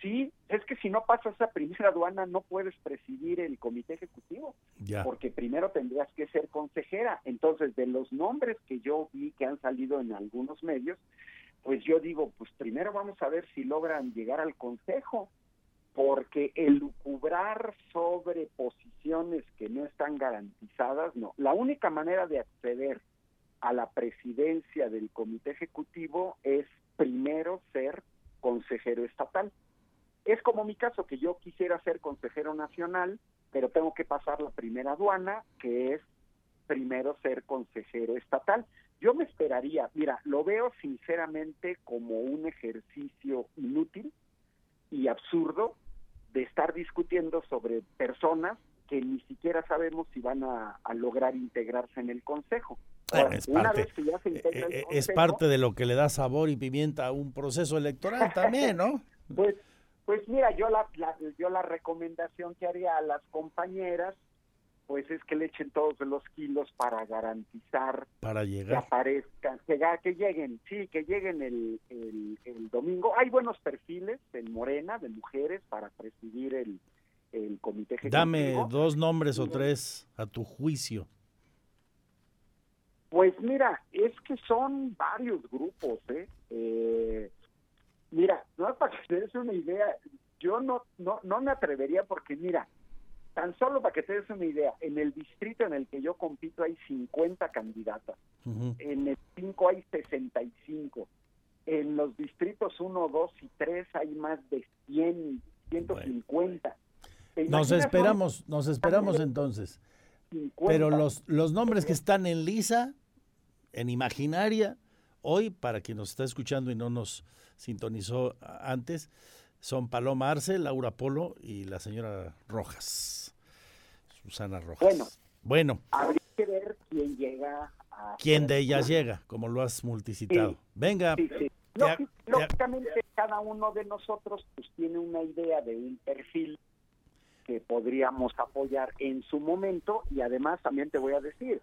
Sí, es que si no pasas esa primera aduana no puedes presidir el comité ejecutivo, Ya. porque primero tendrías que ser consejera. Entonces, de los nombres que yo vi que han salido en algunos medios, pues yo digo, pues primero vamos a ver si logran llegar al consejo, porque el lucubrar sobre posiciones que no están garantizadas, no. La única manera de acceder a la presidencia del comité ejecutivo es primero ser consejero estatal. Es como mi caso, que yo quisiera ser consejero nacional, pero tengo que pasar la primera aduana, que es primero ser consejero estatal. Yo me esperaría, mira, lo veo sinceramente como un ejercicio inútil y absurdo de estar discutiendo sobre personas que ni siquiera sabemos si van a, a lograr integrarse en el consejo. Bueno, es una parte, vez que ya se integra el Eh, Es consejo, parte de lo que le da sabor y pimienta a un proceso electoral también, ¿no? Pues, pues mira, yo la, la- yo la recomendación que haría a las compañeras, pues es que le echen todos los kilos para garantizar Para que llegar. aparezcan, que, que lleguen, sí, que lleguen el, el, el domingo. Hay buenos perfiles en Morena de mujeres para presidir el, el comité ejecutivo. Dame dos nombres o tres a tu juicio. Pues mira, es que son varios grupos, ¿eh? Eh, mira, no para que te des una idea, yo no, no, no me atrevería porque mira, tan solo para que te des una idea, en el distrito en el que yo compito hay 50 candidatas, en el 5 hay 65, en los distritos 1, 2 y 3 hay más de 100, 150. ¿Te Nos esperamos, nos esperamos entonces. 50? Pero los, los nombres que están en lisa, en imaginaria, hoy, para quien nos está escuchando y no nos sintonizó antes, son Paloma Arce, Laura Polo y la señora Rojas, Susana Rojas. Bueno. Bueno, Habría que ver quién llega a... ¿quién de ellas llega? Como lo has multicitado. Sí. Venga, Sí, sí. ha- ha- Lógicamente, cada uno de nosotros pues tiene una idea de un perfil que podríamos apoyar en su momento y además también te voy a decir,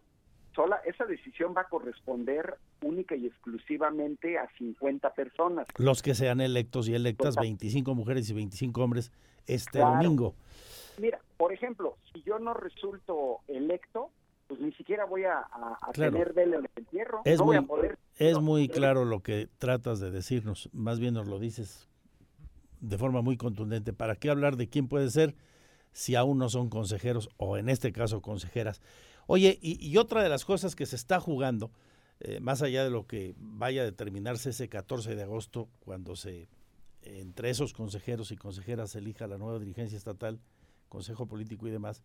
sola esa decisión va a corresponder única y exclusivamente a 50 personas. los que sean electos y electas, 25 mujeres y 25 hombres este Claro. domingo. Mira, por ejemplo, si yo no resulto electo, pues ni siquiera voy a, a- a Claro. tener vela en el entierro, Es no voy muy, a poder es muy claro lo que tratas de decirnos, más bien nos lo dices de forma muy contundente. ¿Para qué hablar de quién puede ser si aún no son consejeros o en este caso consejeras? Oye, y, y otra de las cosas que se está jugando, eh, más allá de lo que vaya a determinarse ese 14 de agosto, cuando se entre esos consejeros y consejeras se elija la nueva dirigencia estatal, consejo político y demás,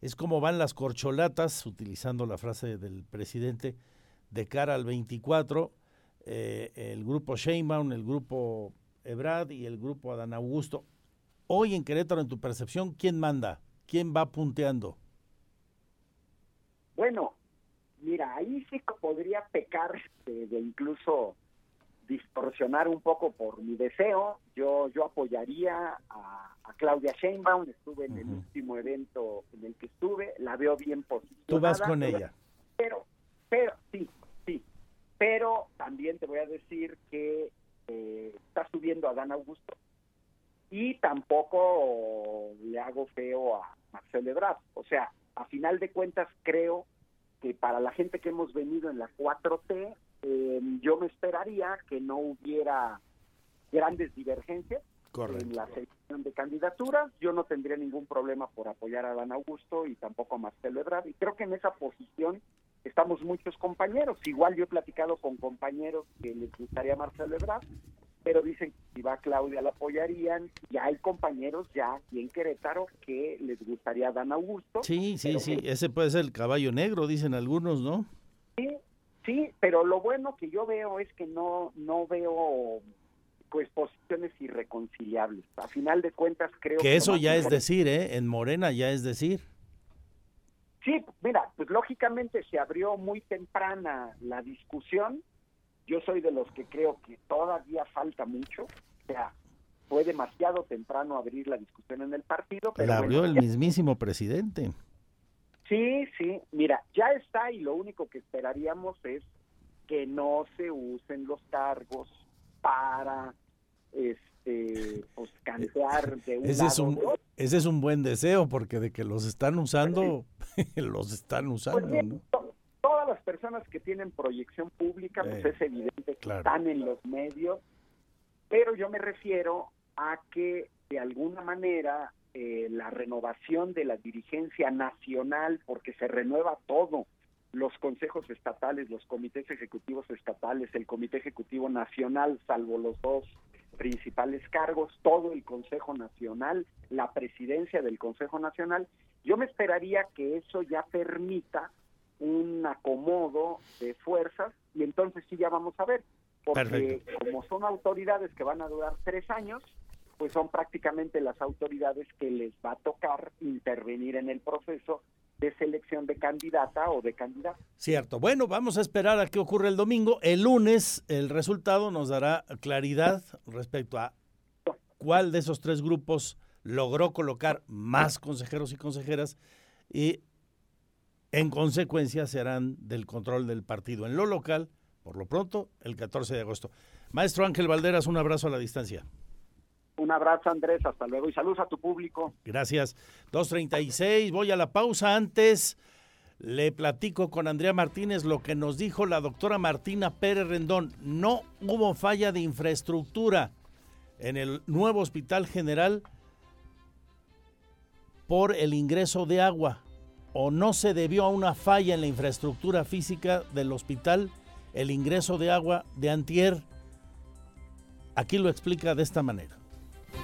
es cómo van las corcholatas, utilizando la frase del presidente, de cara al 24, eh, el grupo Sheinbaum, el grupo Ebrad y el grupo Adán Augusto. Hoy en Querétaro, en tu percepción, ¿quién manda? ¿Quién va punteando? Bueno, mira, ahí sí podría pecar de, de incluso distorsionar un poco por mi deseo. Yo yo apoyaría a, a Claudia Sheinbaum, estuve en el último evento en el que estuve, la veo bien posicionada. Tú vas con ella. Pero, pero, sí, sí. Pero también te voy a decir que eh, está subiendo a Dan Augusto y tampoco le hago feo a Marcelo Ebrard. O sea, a final de cuentas creo que para la gente que hemos venido en la 4T, eh, yo me esperaría que no hubiera grandes divergencias en la selección de candidaturas. Yo no tendría ningún problema por apoyar a Dan Augusto y tampoco a Marcelo Ebrard. Y creo que en esa posición estamos muchos compañeros. Igual yo he platicado con compañeros que les gustaría Marcelo Ebrard, pero dicen que si va Claudia la apoyarían. Y hay compañeros ya aquí en Querétaro que les gustaría Dan Augusto. Sí, sí, sí, que- ese puede ser el caballo negro, dicen algunos, ¿no? Sí, sí, pero lo bueno que yo veo es que no no veo pues posiciones irreconciliables. A final de cuentas creo Que eso lo más ya es decir, ¿eh? En Morena ya es decir. Sí, mira, pues lógicamente se abrió muy temprana la discusión. Yo soy de los que creo que todavía falta mucho. O sea, fue demasiado temprano abrir la discusión en el partido. Pero La abrió bueno, el ya- mismísimo presidente. Sí, sí, mira, ya está y lo único que esperaríamos es que no se usen los cargos para este, pues cantear de un Ese lado es un, otro. ese es un buen deseo, porque de que los están usando, los están Pues usando, ¿no? Las personas que tienen proyección pública, pues Eh, es evidente que claro. están en los medios, pero yo me refiero a que de alguna manera eh, la renovación de la dirigencia nacional, porque se renueva todo, los consejos estatales, los comités ejecutivos estatales, el comité ejecutivo nacional, salvo los dos principales cargos, todo el Consejo Nacional, la presidencia del Consejo Nacional, yo me esperaría que eso ya permita un acomodo de fuerzas y entonces sí ya vamos a ver, porque Perfecto. como son autoridades que van a durar tres años, pues son prácticamente las autoridades que les va a tocar intervenir en el proceso de selección de candidata o de candidato. Cierto. Bueno, vamos a esperar a qué ocurre el domingo. El lunes el resultado nos dará claridad respecto a cuál de esos tres grupos logró colocar más consejeros y consejeras y en consecuencia serán del control del partido en lo local, por lo pronto, el 14 de agosto. Maestro Ángel Valderas, un abrazo a la distancia. Un abrazo Andrés, hasta luego y saludos a tu público. Gracias. 2.36, voy a la pausa. Antes le platico con Andrea Martínez lo que nos dijo la doctora Martina Pérez Rendón. No hubo falla de infraestructura en el nuevo Hospital General por el ingreso de agua o no se debió a una falla en la infraestructura física del hospital el ingreso de agua de antier. Aquí lo explica de esta manera.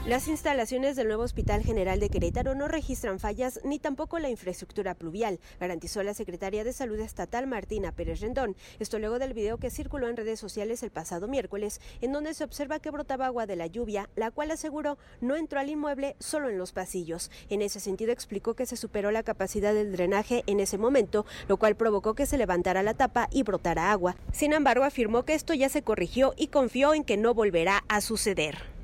Las instalaciones del nuevo Hospital General de Querétaro no registran fallas ni tampoco la infraestructura pluvial, garantizó la secretaria de Salud Estatal Martina Pérez Rendón. Esto luego del video que circuló en redes sociales el pasado miércoles, en donde se observa que brotaba agua de la lluvia, la cual aseguró no entró al inmueble solo en los pasillos. En ese sentido explicó que se superó la capacidad del drenaje en ese momento, lo cual provocó que se levantara la tapa y brotara agua. Sin embargo, afirmó que esto ya se corrigió y confió en que no volverá a suceder.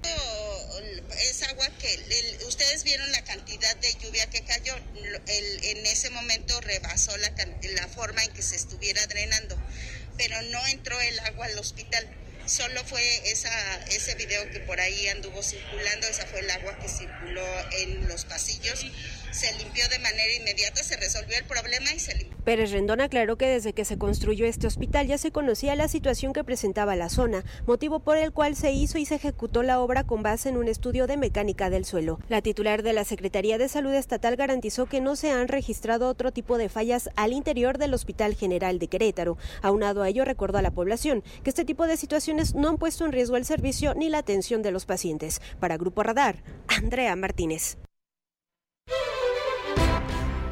Es agua que ustedes vieron la cantidad de lluvia que cayó. El- en ese momento rebasó la, forma en que se estuviera drenando, pero no entró el agua al hospital. Solo fue ese video que por ahí anduvo circulando, esa fue el agua que circuló en los pasillos. Se limpió de manera inmediata, se resolvió el problema y se limpió. Pérez Rendón aclaró que desde que se construyó este hospital ya se conocía la situación que presentaba la zona, motivo por el cual se hizo y se ejecutó la obra con base en un estudio de mecánica del suelo. La titular de la Secretaría de Salud Estatal garantizó que no se han registrado otro tipo de fallas al interior del Hospital General de Querétaro. Aunado a ello, recordó a la población que este tipo de situaciones no han puesto en riesgo el servicio ni la atención de los pacientes. Para Grupo Radar, Andrea Martínez.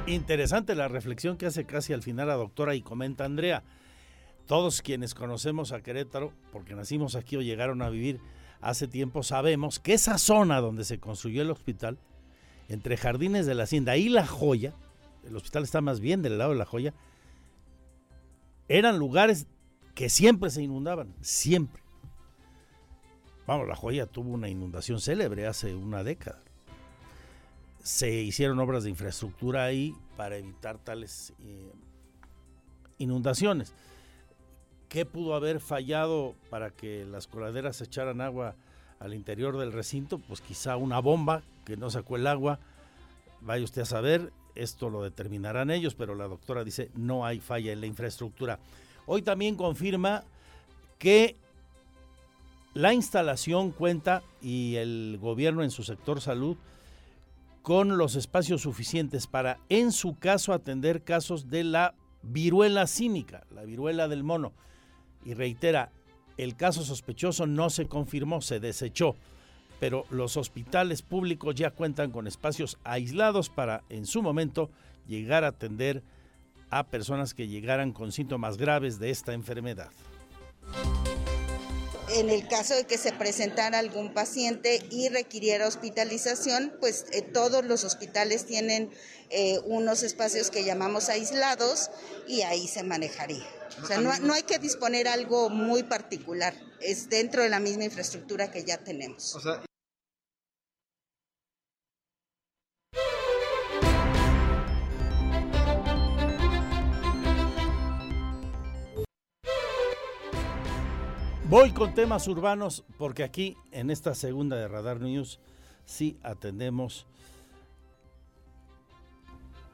Interesante la reflexión que hace casi al final la doctora y comenta Andrea. Todos quienes conocemos a Querétaro, porque nacimos aquí o llegaron a vivir hace tiempo, sabemos que esa zona donde se construyó el hospital, entre Jardines de la Hacienda y La Joya, el hospital está más bien del lado de La Joya, eran lugares que siempre se inundaban, siempre. Vamos, La Joya tuvo una inundación célebre hace una década se hicieron obras de infraestructura ahí para evitar tales eh, inundaciones. ¿Qué pudo haber fallado para que las coladeras echaran agua al interior del recinto? Pues quizá una bomba que no sacó el agua. Vaya usted a saber, esto lo determinarán ellos, pero la doctora dice no hay falla en la infraestructura. Hoy también confirma que la instalación cuenta y el gobierno en su sector salud con los espacios suficientes para, en su caso, atender casos de la viruela cínica, la viruela del mono. Y reitera, el caso sospechoso no se confirmó, se desechó, pero los hospitales públicos ya cuentan con espacios aislados para, en su momento, llegar a atender a personas que llegaran con síntomas graves de esta enfermedad en el caso de que se presentara algún paciente y requiriera hospitalización, pues eh, todos los hospitales tienen eh, unos espacios que llamamos aislados y ahí se manejaría. O sea, no, no, hay que disponer algo muy particular, es dentro de la misma infraestructura que ya tenemos. O sea, Voy con temas urbanos porque aquí en esta segunda de Radar News sí atendemos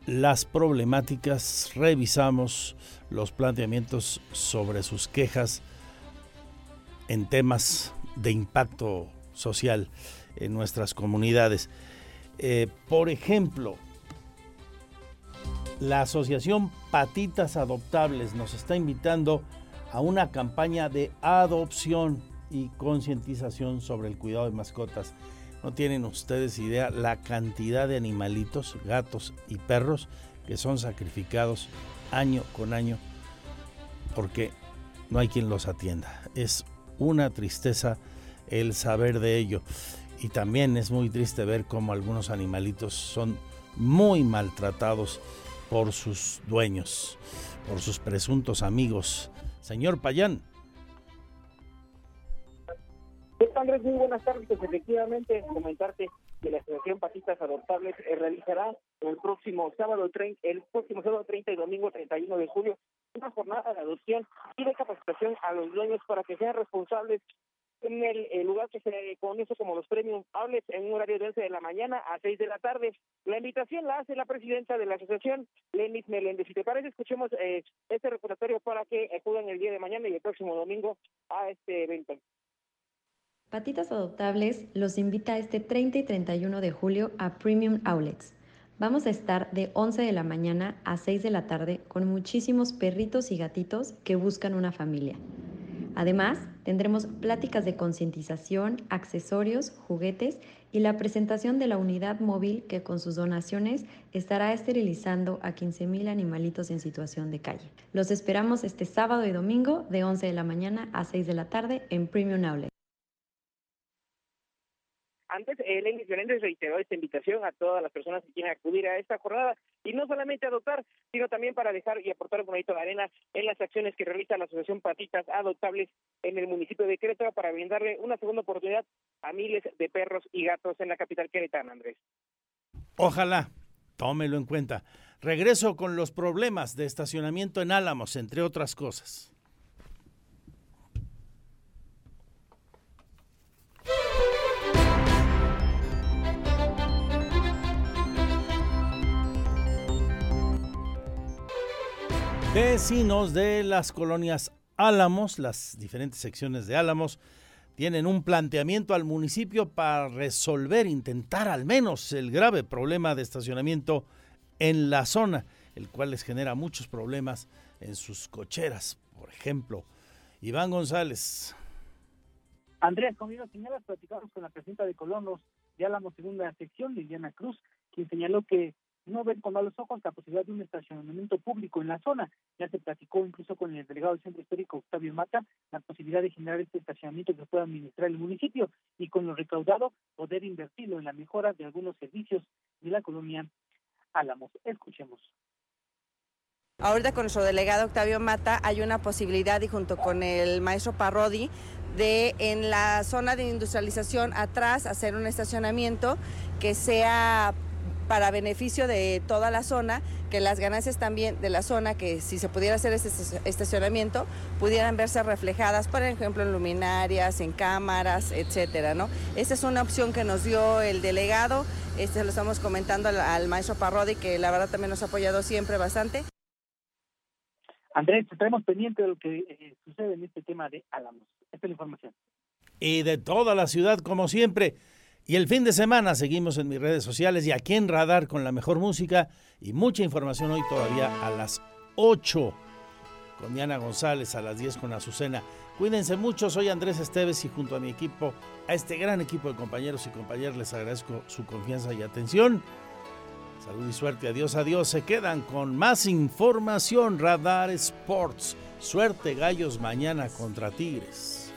las problemáticas, revisamos los planteamientos sobre sus quejas en temas de impacto social en nuestras comunidades. Eh, por ejemplo, la Asociación Patitas Adoptables nos está invitando a una campaña de adopción y concientización sobre el cuidado de mascotas. No tienen ustedes idea la cantidad de animalitos, gatos y perros que son sacrificados año con año porque no hay quien los atienda. Es una tristeza el saber de ello. Y también es muy triste ver cómo algunos animalitos son muy maltratados por sus dueños, por sus presuntos amigos Señor Payán. Andrés? Muy buenas tardes. Pues, efectivamente, comentarte que la Asociación Patitas Adoptables eh, realizará el próximo sábado, el próximo sábado 30 y domingo 31 de julio una jornada de adopción y de capacitación a los dueños para que sean responsables en el, lugar que se conoce como los Premium Outlets en un horario de 11 de la mañana a 6 de la tarde. La invitación la hace la presidenta de la asociación, Lenis Meléndez. Si te parece, escuchemos eh, este recordatorio para que acudan el día de mañana y el próximo domingo a este evento. Patitas Adoptables los invita este 30 y 31 de julio a Premium Outlets. Vamos a estar de 11 de la mañana a 6 de la tarde con muchísimos perritos y gatitos que buscan una familia. Además, tendremos pláticas de concientización, accesorios, juguetes y la presentación de la unidad móvil que con sus donaciones estará esterilizando a 15.000 animalitos en situación de calle. Los esperamos este sábado y domingo de 11 de la mañana a 6 de la tarde en Premium Outlet. Antes, Lenny Menéndez reiteró esta invitación a todas las personas que quieran acudir a esta jornada y no solamente a adoptar, sino también para dejar y aportar un bonito de arena en las acciones que realiza la Asociación Patitas Adoptables en el municipio de Querétaro para brindarle una segunda oportunidad a miles de perros y gatos en la capital queretana, Andrés. Ojalá, tómelo en cuenta. Regreso con los problemas de estacionamiento en Álamos, entre otras cosas. Vecinos de las colonias Álamos, las diferentes secciones de Álamos, tienen un planteamiento al municipio para resolver, intentar al menos el grave problema de estacionamiento en la zona, el cual les genera muchos problemas en sus cocheras, por ejemplo. Iván González. Andrés, como señalas, platicamos con la presidenta de Colonos de Álamos, segunda sección, Liliana Cruz, quien señaló que no ven con malos ojos la posibilidad de un estacionamiento público en la zona. Ya se platicó incluso con el delegado del Centro Histórico, Octavio Mata, la posibilidad de generar este estacionamiento que pueda administrar el municipio y con lo recaudado poder invertirlo en la mejora de algunos servicios de la colonia Álamos. Escuchemos. Ahorita con nuestro delegado Octavio Mata hay una posibilidad y junto con el maestro Parrodi de en la zona de industrialización atrás hacer un estacionamiento que sea para beneficio de toda la zona, que las ganancias también de la zona, que si se pudiera hacer este estacionamiento, pudieran verse reflejadas, por ejemplo, en luminarias, en cámaras, etcétera, ¿no? Esta es una opción que nos dio el delegado, este lo estamos comentando al, maestro Parrodi, que la verdad también nos ha apoyado siempre bastante. Andrés, estaremos pendientes de lo que eh, sucede en este tema de Álamos. Esta es la información. Y de toda la ciudad, como siempre. Y el fin de semana seguimos en mis redes sociales y aquí en Radar con la mejor música y mucha información hoy todavía a las 8 con Diana González, a las 10 con Azucena. Cuídense mucho, soy Andrés Esteves y junto a mi equipo, a este gran equipo de compañeros y compañeras, les agradezco su confianza y atención. Salud y suerte, adiós, adiós. Se quedan con más información, Radar Sports. Suerte, gallos, mañana contra Tigres.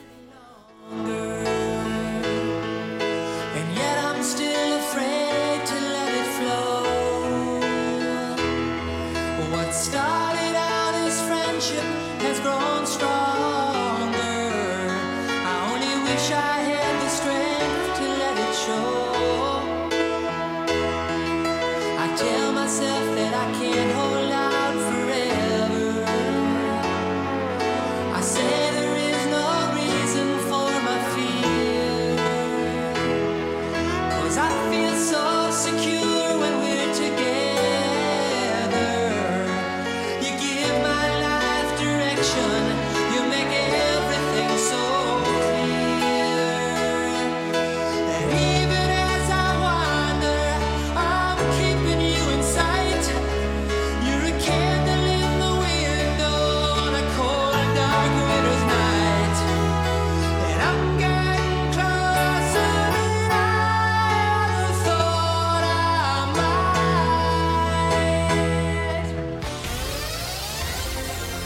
started out as friendship